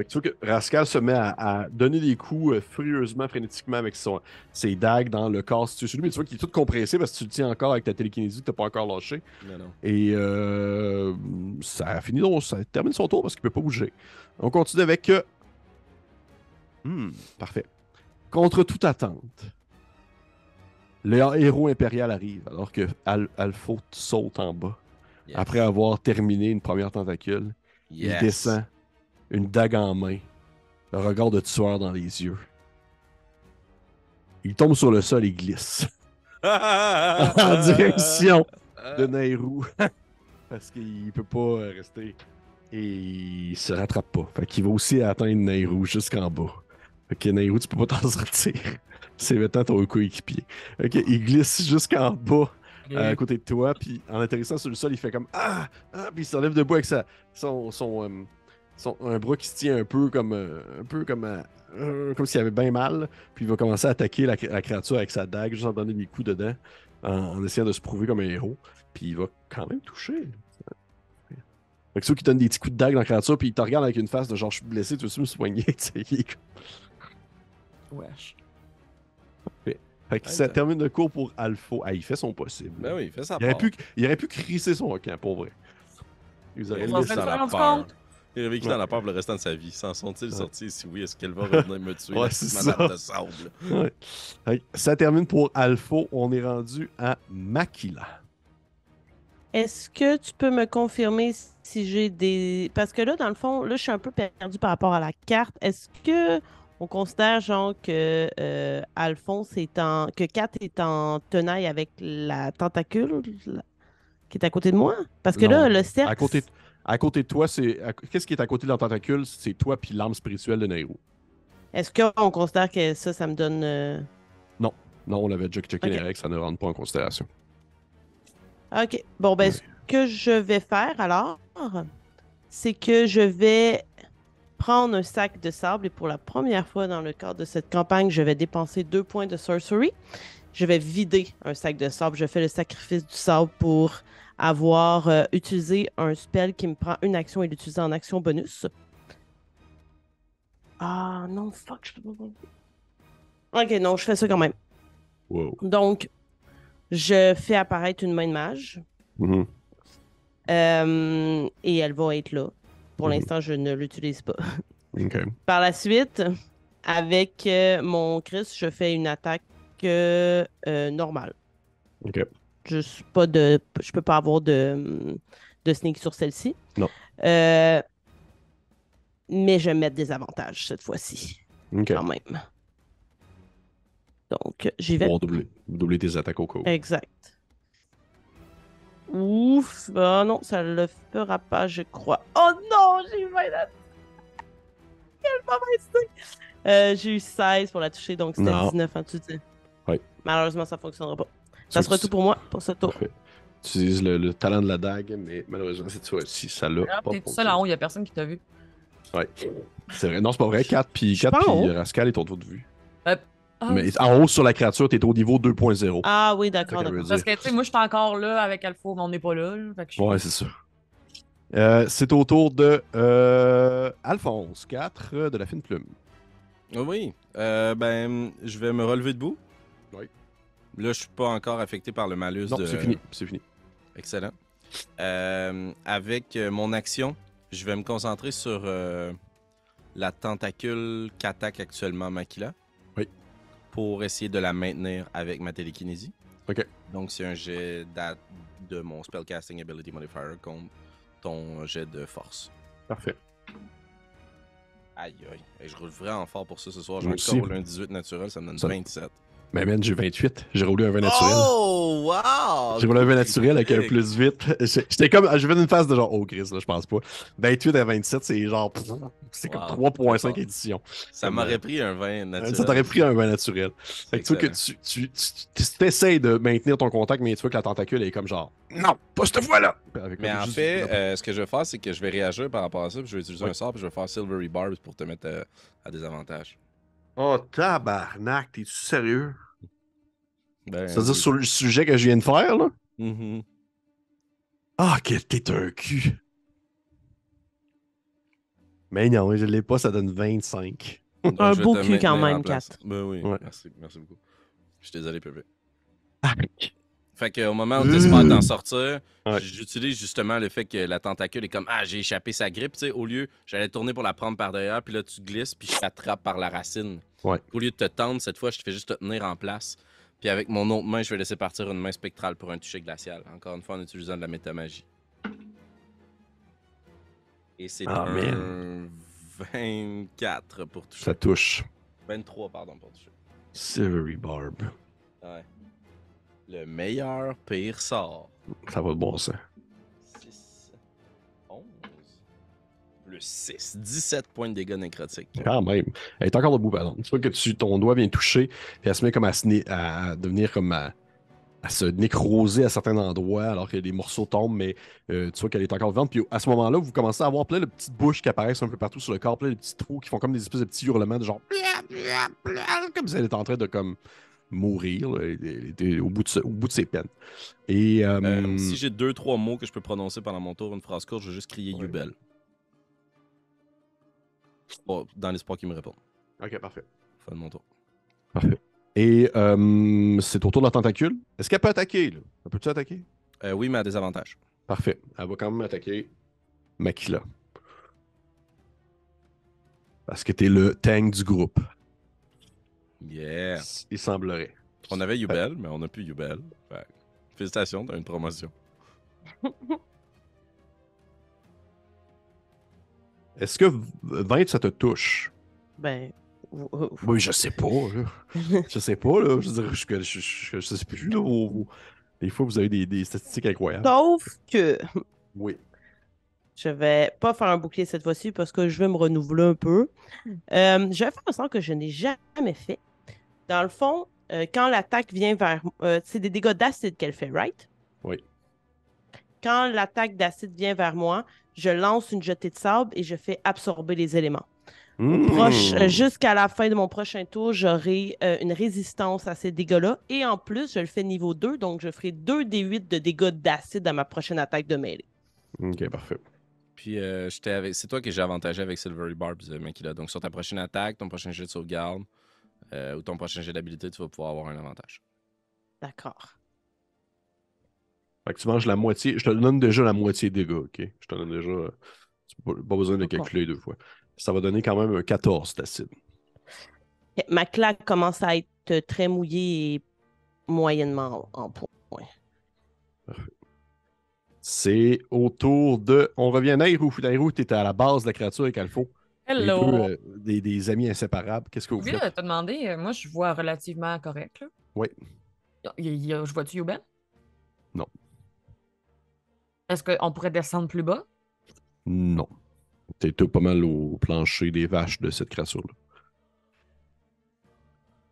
Fait que tu vois que Rascal se met à, à donner des coups euh, furieusement, frénétiquement avec son, ses dagues dans le corps situé sous lui. Mais tu vois qu'il est tout compressé parce que tu le tiens encore avec ta télékinésie que t'as pas encore lâché. Non, non. Et euh, ça a fini donc, ça termine son tour parce qu'il peut pas bouger. On continue avec. euh, hmm, parfait. Contre toute attente, le héros impérial arrive alors que Al saute en bas. Yes. Après avoir terminé une première tentacule, il descend, une dague en main, le regard de tueur dans les yeux. Il tombe sur le sol et glisse (laughs) en direction de Nairou. (laughs) Parce qu'il peut pas euh, rester. Et il se rattrape pas. Fait qu'il va aussi atteindre Nairou jusqu'en bas. Fait que Nairou, tu peux pas t'en (laughs) sortir. C'est maintenant ton coéquipier. Ok, il glisse jusqu'en bas à côté de toi, puis en atterrissant sur le sol, il fait comme Ah! Ah! Puis il se relève debout avec sa, son, son, euh, son- un bras qui se tient un peu comme, euh, un peu comme, euh, euh, comme s'il avait bien mal. Puis il va commencer à attaquer la, la créature avec sa dague, juste en donnant des coups dedans, en, en essayant de se prouver comme un héros. Puis il va quand même toucher. Fait que ceux qui donnent des petits coups de dague dans la créature, puis il te regarde avec une face de genre je suis blessé, tu veux me soigner? (laughs) tu sais, il Wesh. Fait que Ouais, ça ça- termine le cours pour Alpha. Ah, il fait son possible. Ben oui, fais ça. Il aurait, pu, il aurait pu crisser son camp, pour vrai. Il la peur. compte. Il vécu Ouais. dans la peur pour le restant de sa vie. S'en sont-ils Ouais. sortis? Si oui, est-ce qu'elle va revenir me tuer? Ouais, c'est madame ça. de sable? Ouais. Fait que Ça termine pour Alpha. On est rendu à Makila. Est-ce que tu peux me confirmer si j'ai des. Parce que là, dans le fond, là, je suis un peu perdu par rapport à la carte. Est-ce que on considère, genre, que euh, Alphonse est en. que Kat est en tenaille avec la tentacule la- qui est à côté de moi? Parce que là, le cercle. À côté, à côté de toi, c'est. à- Qu'est-ce qui est à côté de la tentacule? C'est toi puis l'âme spirituelle de Nairo. Est-ce qu'on considère que ça, ça me donne. euh, Non, on l'avait déjà checké Ok. les règles, ça ne rentre pas en considération. OK. Bon, ben, Ouais. ce que je vais faire alors, c'est que je vais prendre un sac de sable et pour la première fois dans le cadre de cette campagne, je vais dépenser deux points de sorcery. Je vais vider un sac de sable. Je fais le sacrifice du sable pour avoir euh, utilisé un spell qui me prend une action et l'utiliser en action bonus. Ah non, fuck, je peux pas. Ok, non, je fais ça quand même. Wow. Donc, je fais apparaître une main de mage. Mhm. Euh, et elle va être là. Pour Mhm. l'instant, je ne l'utilise pas. (laughs) Par la suite, avec euh, mon Chris, je fais une attaque euh, normale. Ok. Je suis pas de. Je peux pas avoir de, de sneak sur celle-ci. Non. Euh, mais je vais mettre des avantages cette fois-ci, quand même. Donc, j'y vais. Pour doubler, doubler tes attaques au où. Exact. Ouf, ah non, ça le fera pas, je crois. Oh non, j'ai 20 d'attaque. Quelle mauvaise idée! Euh, J'ai eu 16 pour la toucher, donc c'était Non. 19 en dessous. de- Oui. Malheureusement, ça fonctionnera pas. Ça sera tout pour moi pour ce tour. Parfait. Tu utilises le, le talent de la dague, mais malheureusement, cette fois-ci, ça l'a Ah, pas T'es tout seul en haut, il y a personne qui t'a vu. Ouais. C'est vrai. Non, c'est pas vrai. 4 puis suis 4 pas en puis haut. Rascal est tour de vue. Mais en haut sur la créature, t'es au niveau 2.0. Ah oui, d'accord. Parce que, tu sais, moi, je suis encore là avec Alpha, mais on n'est pas là. là. Fait que je suis- Ouais, c'est ça. Euh, c'est au tour de euh, Alphonse, 4 de la fine plume. Ah Oui, euh, ben, je vais me relever debout. Oui. Là, je suis pas encore affecté par le malus Non, de. c'est fini. C'est fini. Excellent. Euh, avec euh, mon action, je vais me concentrer sur euh, la tentacule qu'attaque actuellement Makila. Oui. Pour essayer de la maintenir avec ma télékinésie. Ok. Donc, c'est un jet de mon Spellcasting Ability Modifier contre ton jet de force. Parfait. Aïe aïe. Hey, je roule vraiment fort pour ça ce soir. J'ai Moi un aussi. roule un 18 naturel, ça me donne Ça- 27. Mais man, j'ai 28. J'ai roulé un 20 naturel. Oh, wow! J'ai roulé un 20 naturel avec un plus vite. J'ai- J'étais comme. Je vais une phase de genre, oh Chris, là, je pense pas. 28 à 27, c'est genre. C'est Wow. comme 3.5 D'accord. éditions. Ça m'aurait pris un 20 naturel. Ça t'aurait pris un 20 naturel. Fait que tu vois que tu, tu, tu, essaies de maintenir ton contact, mais tu vois que la tentacule est comme genre. Non, pas cette fois-là! Mais en fait, euh, ce que je vais faire, c'est que je vais réagir par rapport à ça, puis je vais utiliser Ouais. un sort, puis je vais faire Silvery Barbs pour te mettre euh, à désavantage. Oh tabarnak, t'es-tu sérieux? Ben, C'est-à-dire oui. sur le sujet que je viens de faire, là? Mhm. Ah, que t'es un cul! Mais non, je l'ai pas, ça donne 25. Donc, Un beau cul quand même, place. Kat. Ben oui, Ouais. merci, merci beaucoup. Je suis désolé, Pépé. Arc. Fait qu'au moment où tu espères t'en sortir, Ouais. j'utilise justement le fait que la tentacule est comme Ah, j'ai échappé sa grippe. Tu sais, au lieu, j'allais tourner pour la prendre par derrière, puis là, tu glisses, puis je t'attrape par la racine. Ouais. Au lieu de te tendre, cette fois, je te fais juste te tenir en place. Puis avec mon autre main, je vais laisser partir une main spectrale pour un toucher glacial. Encore une fois, en utilisant de la métamagie. Et c'est Ah, un 24 pour toucher. Ça touche. 23, pardon, pour toucher. Silvery Barb. Ouais. Le meilleur pire sort. Ça va de bon sens. 6, 11, plus 6, 17 points de dégâts nécrotiques. Quand même. Elle est encore debout, pardon. Tu vois que tu, ton doigt vient toucher, puis elle se met comme à, à devenir comme à, à se nécroser à certains endroits, alors que les morceaux tombent, mais euh, tu vois qu'elle est encore vivante. Puis à ce moment-là, vous commencez à avoir plein de petites bouches qui apparaissent un peu partout sur le corps, plein de petits trous qui font comme des espèces de petits hurlements de genre. Comme si elle est en train de comme mourir, là, au, bout de ce- au bout de ses peines. Et. euh, Euh, si j'ai deux, trois mots que je peux prononcer pendant mon tour, une phrase courte, je vais juste crier Ouais. Yubel. Bon, dans l'espoir qu'il me réponde. Ok, parfait. Fin de mon tour. Parfait. Et euh, c'est au tour de la tentacule. Est-ce qu'elle peut attaquer, là? Elle peut-tu attaquer? Euh, oui, mais à désavantage. Parfait. Elle va quand même attaquer Makila. Parce que t'es le tank du groupe. Yeah. Il semblerait. On avait Yubel, mais on n'a plus Yubel. Fait Félicitations, t'as une promotion. (laughs) Est-ce que 20, ça te touche? Ben. Oui, je sais pas. là. (laughs) je sais pas, là. Je veux dire, je, je, je, sais plus, là. Vous- vous- Des fois, vous avez des, des statistiques incroyables. Sauf que Oui. je vais pas faire un bouclier cette fois-ci parce que je vais me renouveler un peu. Euh, je vais faire un sort que je n'ai jamais fait. Dans le fond, euh, quand l'attaque vient vers. euh, c'est des dégâts d'acide qu'elle fait, right? Oui. Quand l'attaque d'acide vient vers moi, je lance une jetée de sable et je fais absorber les éléments. Proche- Mmh. euh, Jusqu'à la fin de mon prochain tour, j'aurai euh, une résistance à ces dégâts-là. Et en plus, je le fais niveau 2, donc je ferai 2 des 8 de dégâts d'acide à ma prochaine attaque de mêlée. Ok, parfait. Puis euh. C'est toi que j'ai avantagé avec Silvery Barbs, euh, Makila. Donc sur ta prochaine attaque, ton prochain jet de sauvegarde euh, ou ton prochain jet d'habilité, tu vas pouvoir avoir un avantage. D'accord. Fait que tu manges la moitié. Je te donne déjà la moitié des dégâts, ok? Je te donne déjà. tu n'as pas, pas besoin de calculer deux fois. Ça va donner quand même un 14 d'acide. Ma claque commence à être très mouillée et moyennement en, point. C'est autour de. On revient à Nairou. Nairou, tu étais à la base de la créature avec Alpho. Les Hello! deux, euh, des, des amis inséparables. Qu'est-ce que vous J'ai envie faites? de te demander, euh, moi, je vois relativement correct. Là. Oui. Il y a- il y a- je vois-tu Yuben? Non. Est-ce qu'on pourrait descendre plus bas? Non. T'es tout pas mal au plancher des vaches de cette créature-là.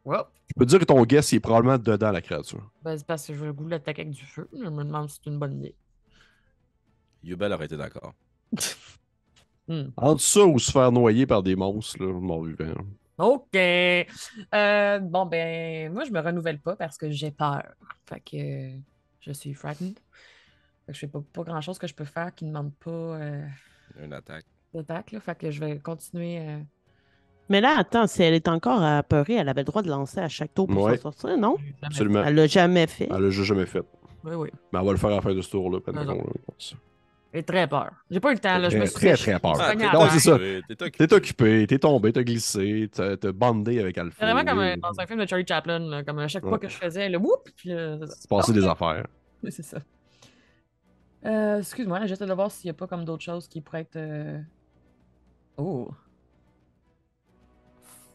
Well, Je peux te dire que ton guess il est probablement dedans la créature. ben, c'est parce que je veux le goût de l'attaquer avec du feu. Je me demande si c'est une bonne idée. Yubel aurait été d'accord. (laughs) Hmm. Entre ça ou se faire noyer par des monstres, là, mort vivant. OK. Euh, bon, ben, moi, je me renouvelle pas parce que j'ai peur. Fait que euh, je suis frightened. Fait que je fais pas, pas grand chose que je peux faire qui ne demande pas euh, Une attaque. d'attaque. là. Fait que je vais continuer. euh, Mais là, attends, si elle est encore apeurée, elle avait le droit de lancer à chaque tour pour Ouais. s'en sortir, non? Absolument. Elle l'a jamais fait. Elle l'a juste jamais fait. Oui, oui. Mais elle va le faire à la fin de ce tour-là. J'ai très peur. J'ai pas eu le temps, là. Je me Très, suis très, très peur. Ah, t'es- non, c'est ça. T'es occupé. T'es tombé, t'as glissé, t'as bandé avec Alpha. C'est vraiment comme dans un film de Charlie Chaplin. là, Comme à chaque Ouais. fois que je faisais le whoop, puis euh, c'est passé des affaires. (laughs) C'est ça. Euh, Excuse-moi, j'essaie de voir s'il n'y a pas comme d'autres choses qui pourraient être. euh, Oh.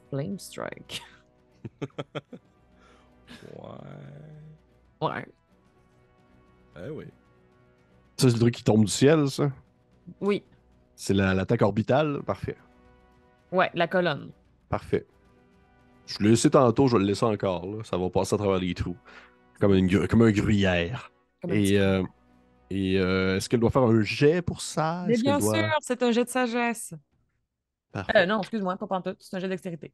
Flame Strike. (laughs) Ouais. Ouais. Eh oui. Ça, c'est le truc qui tombe du ciel, ça? Oui. C'est la- l'attaque orbitale? Parfait. Ouais, la colonne. Parfait. Je l'ai laissé tantôt, je vais le laisser encore. Là. Ça va passer à travers les trous. Comme, une, comme un gruyère. Comme un petit- Et, euh, et euh, est-ce qu'elle doit faire un jet pour ça? Mais bien doit- sûr, c'est un jet de sagesse. Parfait. Euh, non, excuse-moi, pas pantoute, c'est un jet de dextérité.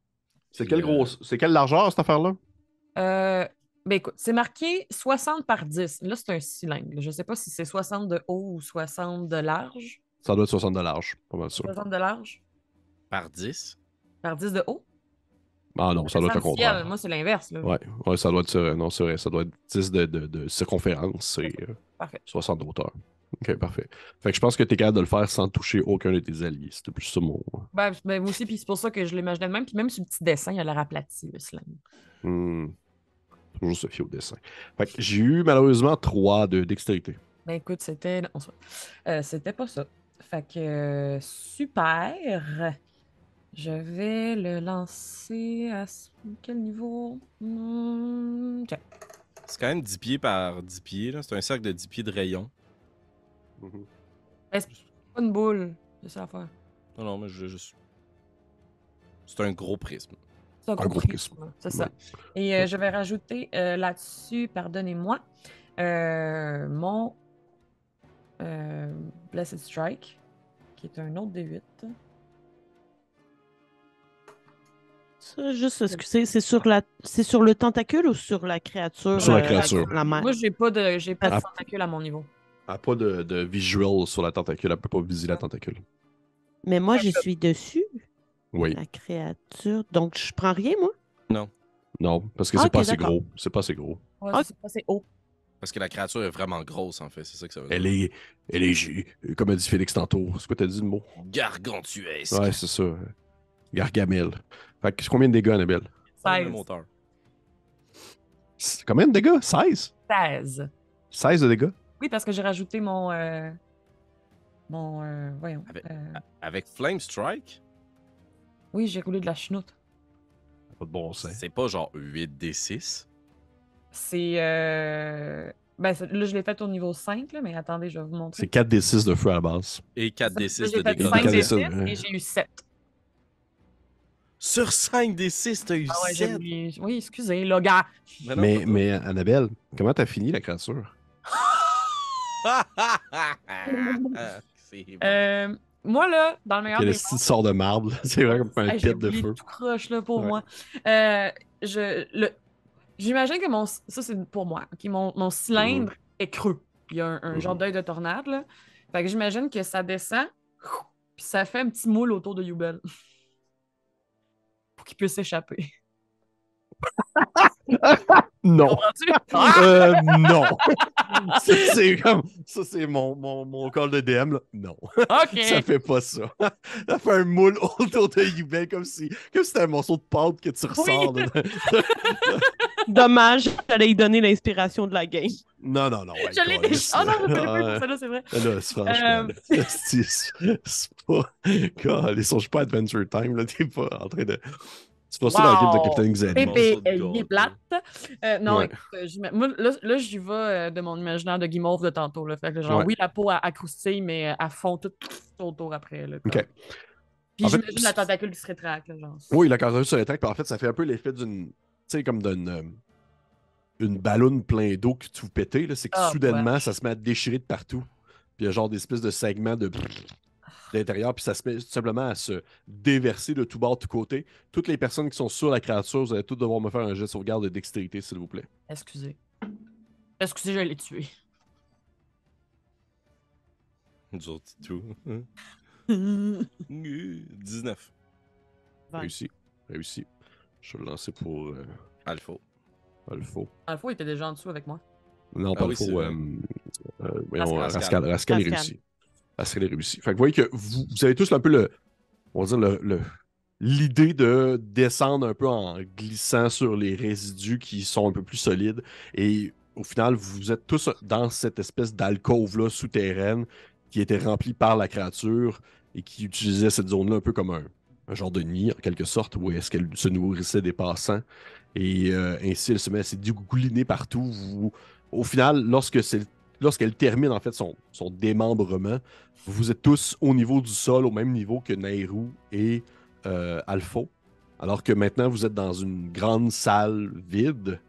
C'est quelle Euh, grosse... C'est quelle largeur, cette affaire-là? Ben écoute, c'est marqué 60 par 10. Là, c'est un cylindre. Je sais pas si c'est 60 de haut ou 60 de large. Ça doit être 60 de large, pas mal sûr. 60 de large Par 10. par 10 de haut? Ah non, ça doit être le ciel. contraire. Moi, c'est l'inverse. là. Ouais, ouais, ça doit être. Non, c'est vrai, ça doit être 10 de, de, de circonférence et euh, Parfait. 60 de hauteur. Ok, parfait. Fait que je pense que tu es capable de le faire sans toucher aucun de tes alliés. C'était plus ça mon. Ben, ben, moi aussi, puis c'est pour ça que je l'imaginais de même. Puis même sur le petit dessin, il a l'air aplati, le slime. Hmm. Toujours se fier au dessin. Fait que j'ai eu malheureusement 3 de dextérité. Ben écoute, c'était. euh, c'était pas ça. Fait que euh, super. Je vais le lancer à quel niveau? Tiens. C'est quand même 10 pieds par 10 pieds. là. C'est un cercle de 10 pieds de rayon. Mhm. Ben, c'est pas une boule. C'est ça l'affaire. Non, non, mais je juste. C'est un gros prisme. C'est un gros gros prisme. prisme, C'est ça. Et euh, je vais rajouter euh, là-dessus, pardonnez-moi, euh, mon euh, Blessed Strike, qui est un autre D8. Ça, juste, excusez, c'est sur, la... c'est sur le tentacule ou sur la créature? Sur la euh, créature. La. Moi, j'ai pas de, j'ai pas de Ah. tentacule à mon niveau. Elle n'a pas de, de visual sur la tentacule. Elle peut pas viser la tentacule. Mais moi, je suis dessus, Oui. la créature. Donc, je prends rien, moi? Non, parce que Ah, c'est ok, pas assez gros. C'est pas assez gros. Ouais, Ah. c'est pas assez haut. Parce que la créature est vraiment grosse, en fait. C'est ça que ça veut dire. Elle est, elle est, comme a dit Félix tantôt. C'est quoi t'as dit le mot? gargantuesque. Ouais, c'est ça. Gargamel. Fait que combien de dégâts, Annabelle? Comme le 16. moteur. S- Combien de dégâts? 16? 16. 16 de dégâts? Oui, parce que j'ai rajouté mon. euh, mon. euh, voyons. Avec- euh, Avec Flame Strike, oui, j'ai roulé de la chenoute. Pas de bon sens. c'est pas genre 8d6. C'est. euh, Ben, c'est- là, je l'ai fait au niveau 5, là, mais attendez, je vais vous montrer. C'est 4 des 6 de feu à la base. Et Là, 4d6 de dégâts. 5 4 des des 6 six, ouais. et j'ai eu 7. Sur 5d6, t'as eu Ah ouais, j'ai 7. oublié. Oui, excusez, là, gars. non, Mais, Annabelle, comment t'as fini la créature? C'est (laughs) bon. Euh, moi, là, dans le meilleur des style sort de marbre? (laughs) C'est vraiment comme un Hey, pit de feu. tout croche là, pour Ouais. moi. Euh, je, le, j'imagine que mon, ça c'est pour moi, ok, mon, mon cylindre est creux. Il y a un, un genre Mhm. d'œil de tornade là. Fait que j'imagine que ça descend, puis ça fait un petit moule autour de Yubel. (laughs) pour qu'il puisse s'échapper. (laughs) Non. Euh, non. (laughs) Ça, c'est comme. Ça, c'est mon, mon, mon call de DM, là. Non. Ok. (laughs) Ça fait pas ça. Ça fait un moule autour de Yubel comme si comme si c'était un morceau de pâte que tu ressors. là. Dommage, j'allais y donner l'inspiration de la game. Non, non, non. ouais, Je l'ai câlisse, déjà. Oh non, je pas ça là, c'est vrai. Là, c'est franchement, Euh. c'est c'est pas. God, ils sont pas Adventure Time, là. T'es pas en train de. C'est pas ça dans le game de Wow. Captain Xavier. Pépé, morceau de il est plate. Euh, non, Ouais. écoute, euh, moi, là, là, j'y vais euh, de mon imaginaire de guimauve de tantôt. Là. Fait que, genre, Ouais. oui, la peau à, à croustille, mais à fond tout, tout autour après. Là, Ok. Puis En fait, j'imagine la tentacule qui se rétracte. Là, genre. Oui, la sur les tracts, puis en fait, ça fait un peu l'effet d'une. Tu sais, comme d'une. euh, une ballonne plein d'eau que tu vous pétez. C'est que Ah, soudainement, ouais. ça se met à déchirer de partout. Puis il y a genre des espèces de segments de. D'intérieur, puis ça se met tout simplement à se déverser de tout bord, de tout côté. Toutes les personnes qui sont sur la créature, vous allez tous devoir me faire un jet de sauvegarde de dextérité, s'il vous plaît. Excusez. Excusez, je l'ai tué. Nous tout. (laughs) 19. Ouais. Réussi. Réussi. Je vais le lancer pour euh, Alpha. Alpha. Il était déjà en dessous avec moi. Non, Ah pas oui, Alpha. euh, euh, voyons, Rascal. Rascal. Rascal est Rascal. Réussi. Rascal est réussi. Fait que vous voyez que vous, avez tous un peu L'idée de descendre un peu en glissant sur les résidus qui sont un peu plus solides. Et au final, vous êtes tous dans cette espèce d'alcôve-là souterraine qui était remplie par la créature et qui utilisait cette zone-là un peu comme un, genre de nid, en quelque sorte, où est-ce qu'elle se nourrissait des passants. Et euh, ainsi, elle se met à se dégouliner partout. Au final, lorsque c'est lorsqu'elle termine en fait son, son démembrement, vous êtes tous au niveau du sol, au même niveau que Nairou et euh, Alpha. Alors que maintenant, vous êtes dans une grande salle vide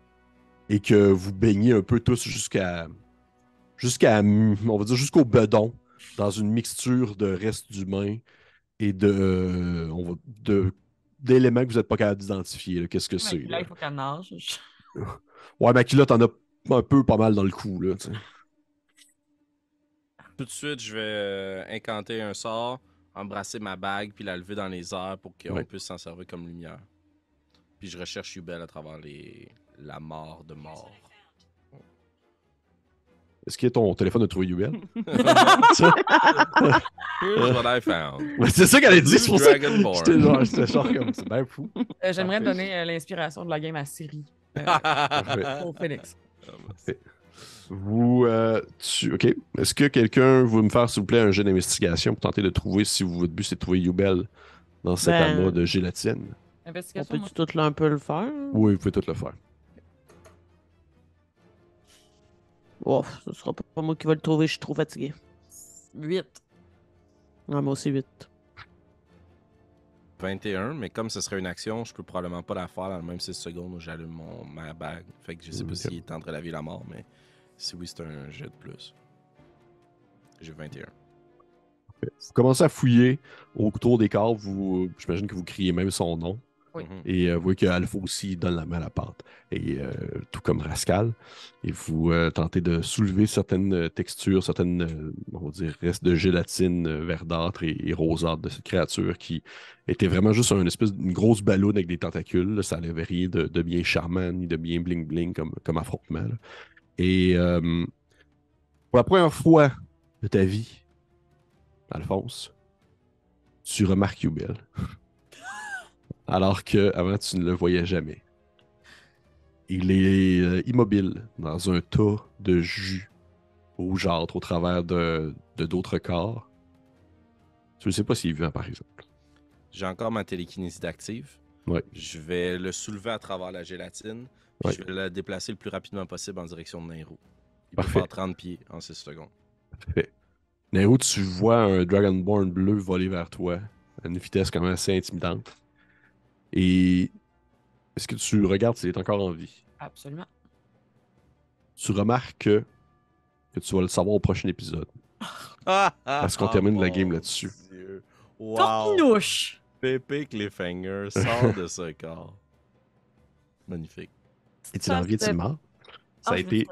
et que vous baignez un peu tous jusqu'à. jusqu'à. on va dire jusqu'au bedon, dans une mixture de restes d'humains et de. euh, on va, de d'éléments que vous n'êtes pas capable d'identifier. là. Qu'est-ce que c'est? Ouais, là, il faut qu'elle nage. Ouais, t'en as un peu pas mal dans le cou. Là. Tout de suite, je vais euh, incanter un sort, embrasser ma bague, puis la lever dans les airs pour qu'on Ouais. puisse s'en servir comme lumière. Puis je recherche Yubel à travers les... la mort de mort. Est-ce que ton téléphone a trouvé Yubel? (laughs) (laughs) Here's what I found. (laughs) Ouais, c'est ça qu'elle a dit, c'est pour ça j'étais genre, comme, c'est bien fou. Euh, J'aimerais donner euh, l'inspiration de la game à Siri. euh, pour Phoenix. Vous, euh, tu- ok. Est-ce que quelqu'un veut me faire, s'il vous plaît, un jeu d'investigation pour tenter de trouver si votre but c'est de trouver Yubel dans cet Ben- amas de gélatine? On moi, peut-tu tout là un peu le faire? Oui, vous pouvez tout le faire. Ouf, ce sera pas moi qui va le trouver, je suis trop fatigué. 8. Ah, moi aussi, vite. 21, mais comme ce serait une action, je peux probablement pas la faire dans le même 6 secondes où j'allume mon, ma bague. Fait que je sais pas s'il est entre la vie et la mort, mais si oui, c'est un jet de plus. J'ai 21. Vous commencez à fouiller autour des corps. Vous, j'imagine que vous criez même son nom. Oui. Mhm. Et euh, vous voyez qu'Alpha aussi donne la main à la pente. Et euh, tout comme Rascal. Et vous euh, tentez de soulever certaines textures, certaines, on va dire, restes de gélatine euh, verdâtre et, et rosâtre de cette créature qui était vraiment juste une espèce d'une grosse ballonne avec des tentacules. là. Ça n'avait rien de, de bien charmant ni de bien bling-bling comme, comme affrontement. là. Et euh, pour la première fois de ta vie, Alphonse, tu remarques Yubel. (laughs) Alors que avant tu ne le voyais jamais. Il est euh, immobile dans un tas de jus rougeâtre au travers de d'autres corps. Tu ne sais pas s'il est vivant, par exemple. J'ai encore ma télékinésie d'active. Ouais. Je vais le soulever à travers la gélatine. Puis Ouais. Je vais le déplacer le plus rapidement possible en direction de Nairo. Il Parfait. peut faire 30 pieds en 6 secondes. Parfait. Nero, tu vois un Dragonborn bleu voler vers toi à une vitesse quand même assez intimidante. Et est-ce que tu regardes s'il est encore en vie? Absolument. Tu remarques que, que tu vas le savoir au prochain épisode. (laughs) Parce qu'on termine la game là-dessus. Wow! Torpinouche! Pépé Cliffhanger sort de ce corps. Magnifique. Est-il en vie, est-il mort? Ça a été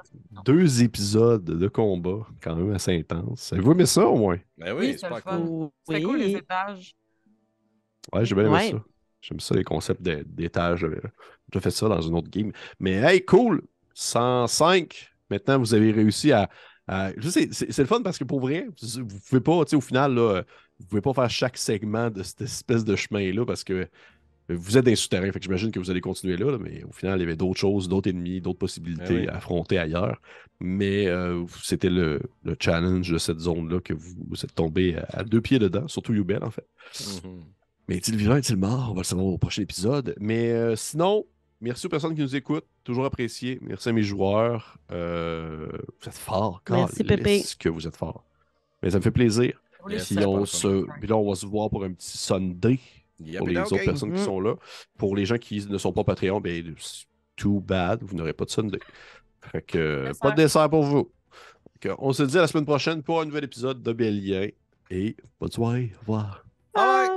deux épisodes de combat quand même assez intenses. Avez-vous aimé ça au moins? Ben oui, Oui, c'est c'est pas cool. C'était cool les étages. Ouais, j'ai bien aimé Ouais. ça. J'aime ça, les concepts de- d'étage. J'avais déjà fait ça dans une autre game. Mais hey, cool! 105. Maintenant, vous avez réussi à. à- je sais, c'est c'est le fun parce que pour vrai, vous vous pouvez pas, tu sais, au final, là, vous pouvez pas faire chaque segment de cette espèce de chemin-là parce que vous êtes dans les souterrains. Fait que j'imagine que vous allez continuer là, là, mais au final, il y avait d'autres choses, d'autres ennemis, d'autres possibilités oui. à affronter ailleurs. Mais euh, c'était le, le challenge de cette zone-là que vous, vous êtes tombé à, à deux pieds dedans, surtout Yubel, en fait. Mhm. Mais est-il vivant, est-il mort? On va le savoir au prochain épisode. Mais euh, sinon, merci aux personnes qui nous écoutent. Toujours apprécié. Merci à mes joueurs. Euh, vous êtes forts. Merci, Calisse Pépé. que vous êtes forts. Mais ça me fait plaisir. Puis, on se... Puis là, on va se voir pour un petit Sunday Yep, pour les autres personnes qui Mhm. sont là. Pour les gens qui ne sont pas Patreon, ben, c'est too bad, vous n'aurez pas de Sunday. Fait que, Dessert. pas de dessert pour vous. Que, on se dit à la semaine prochaine pour un nouvel épisode de Bélien. Et bonne soirée. Au revoir. Bye.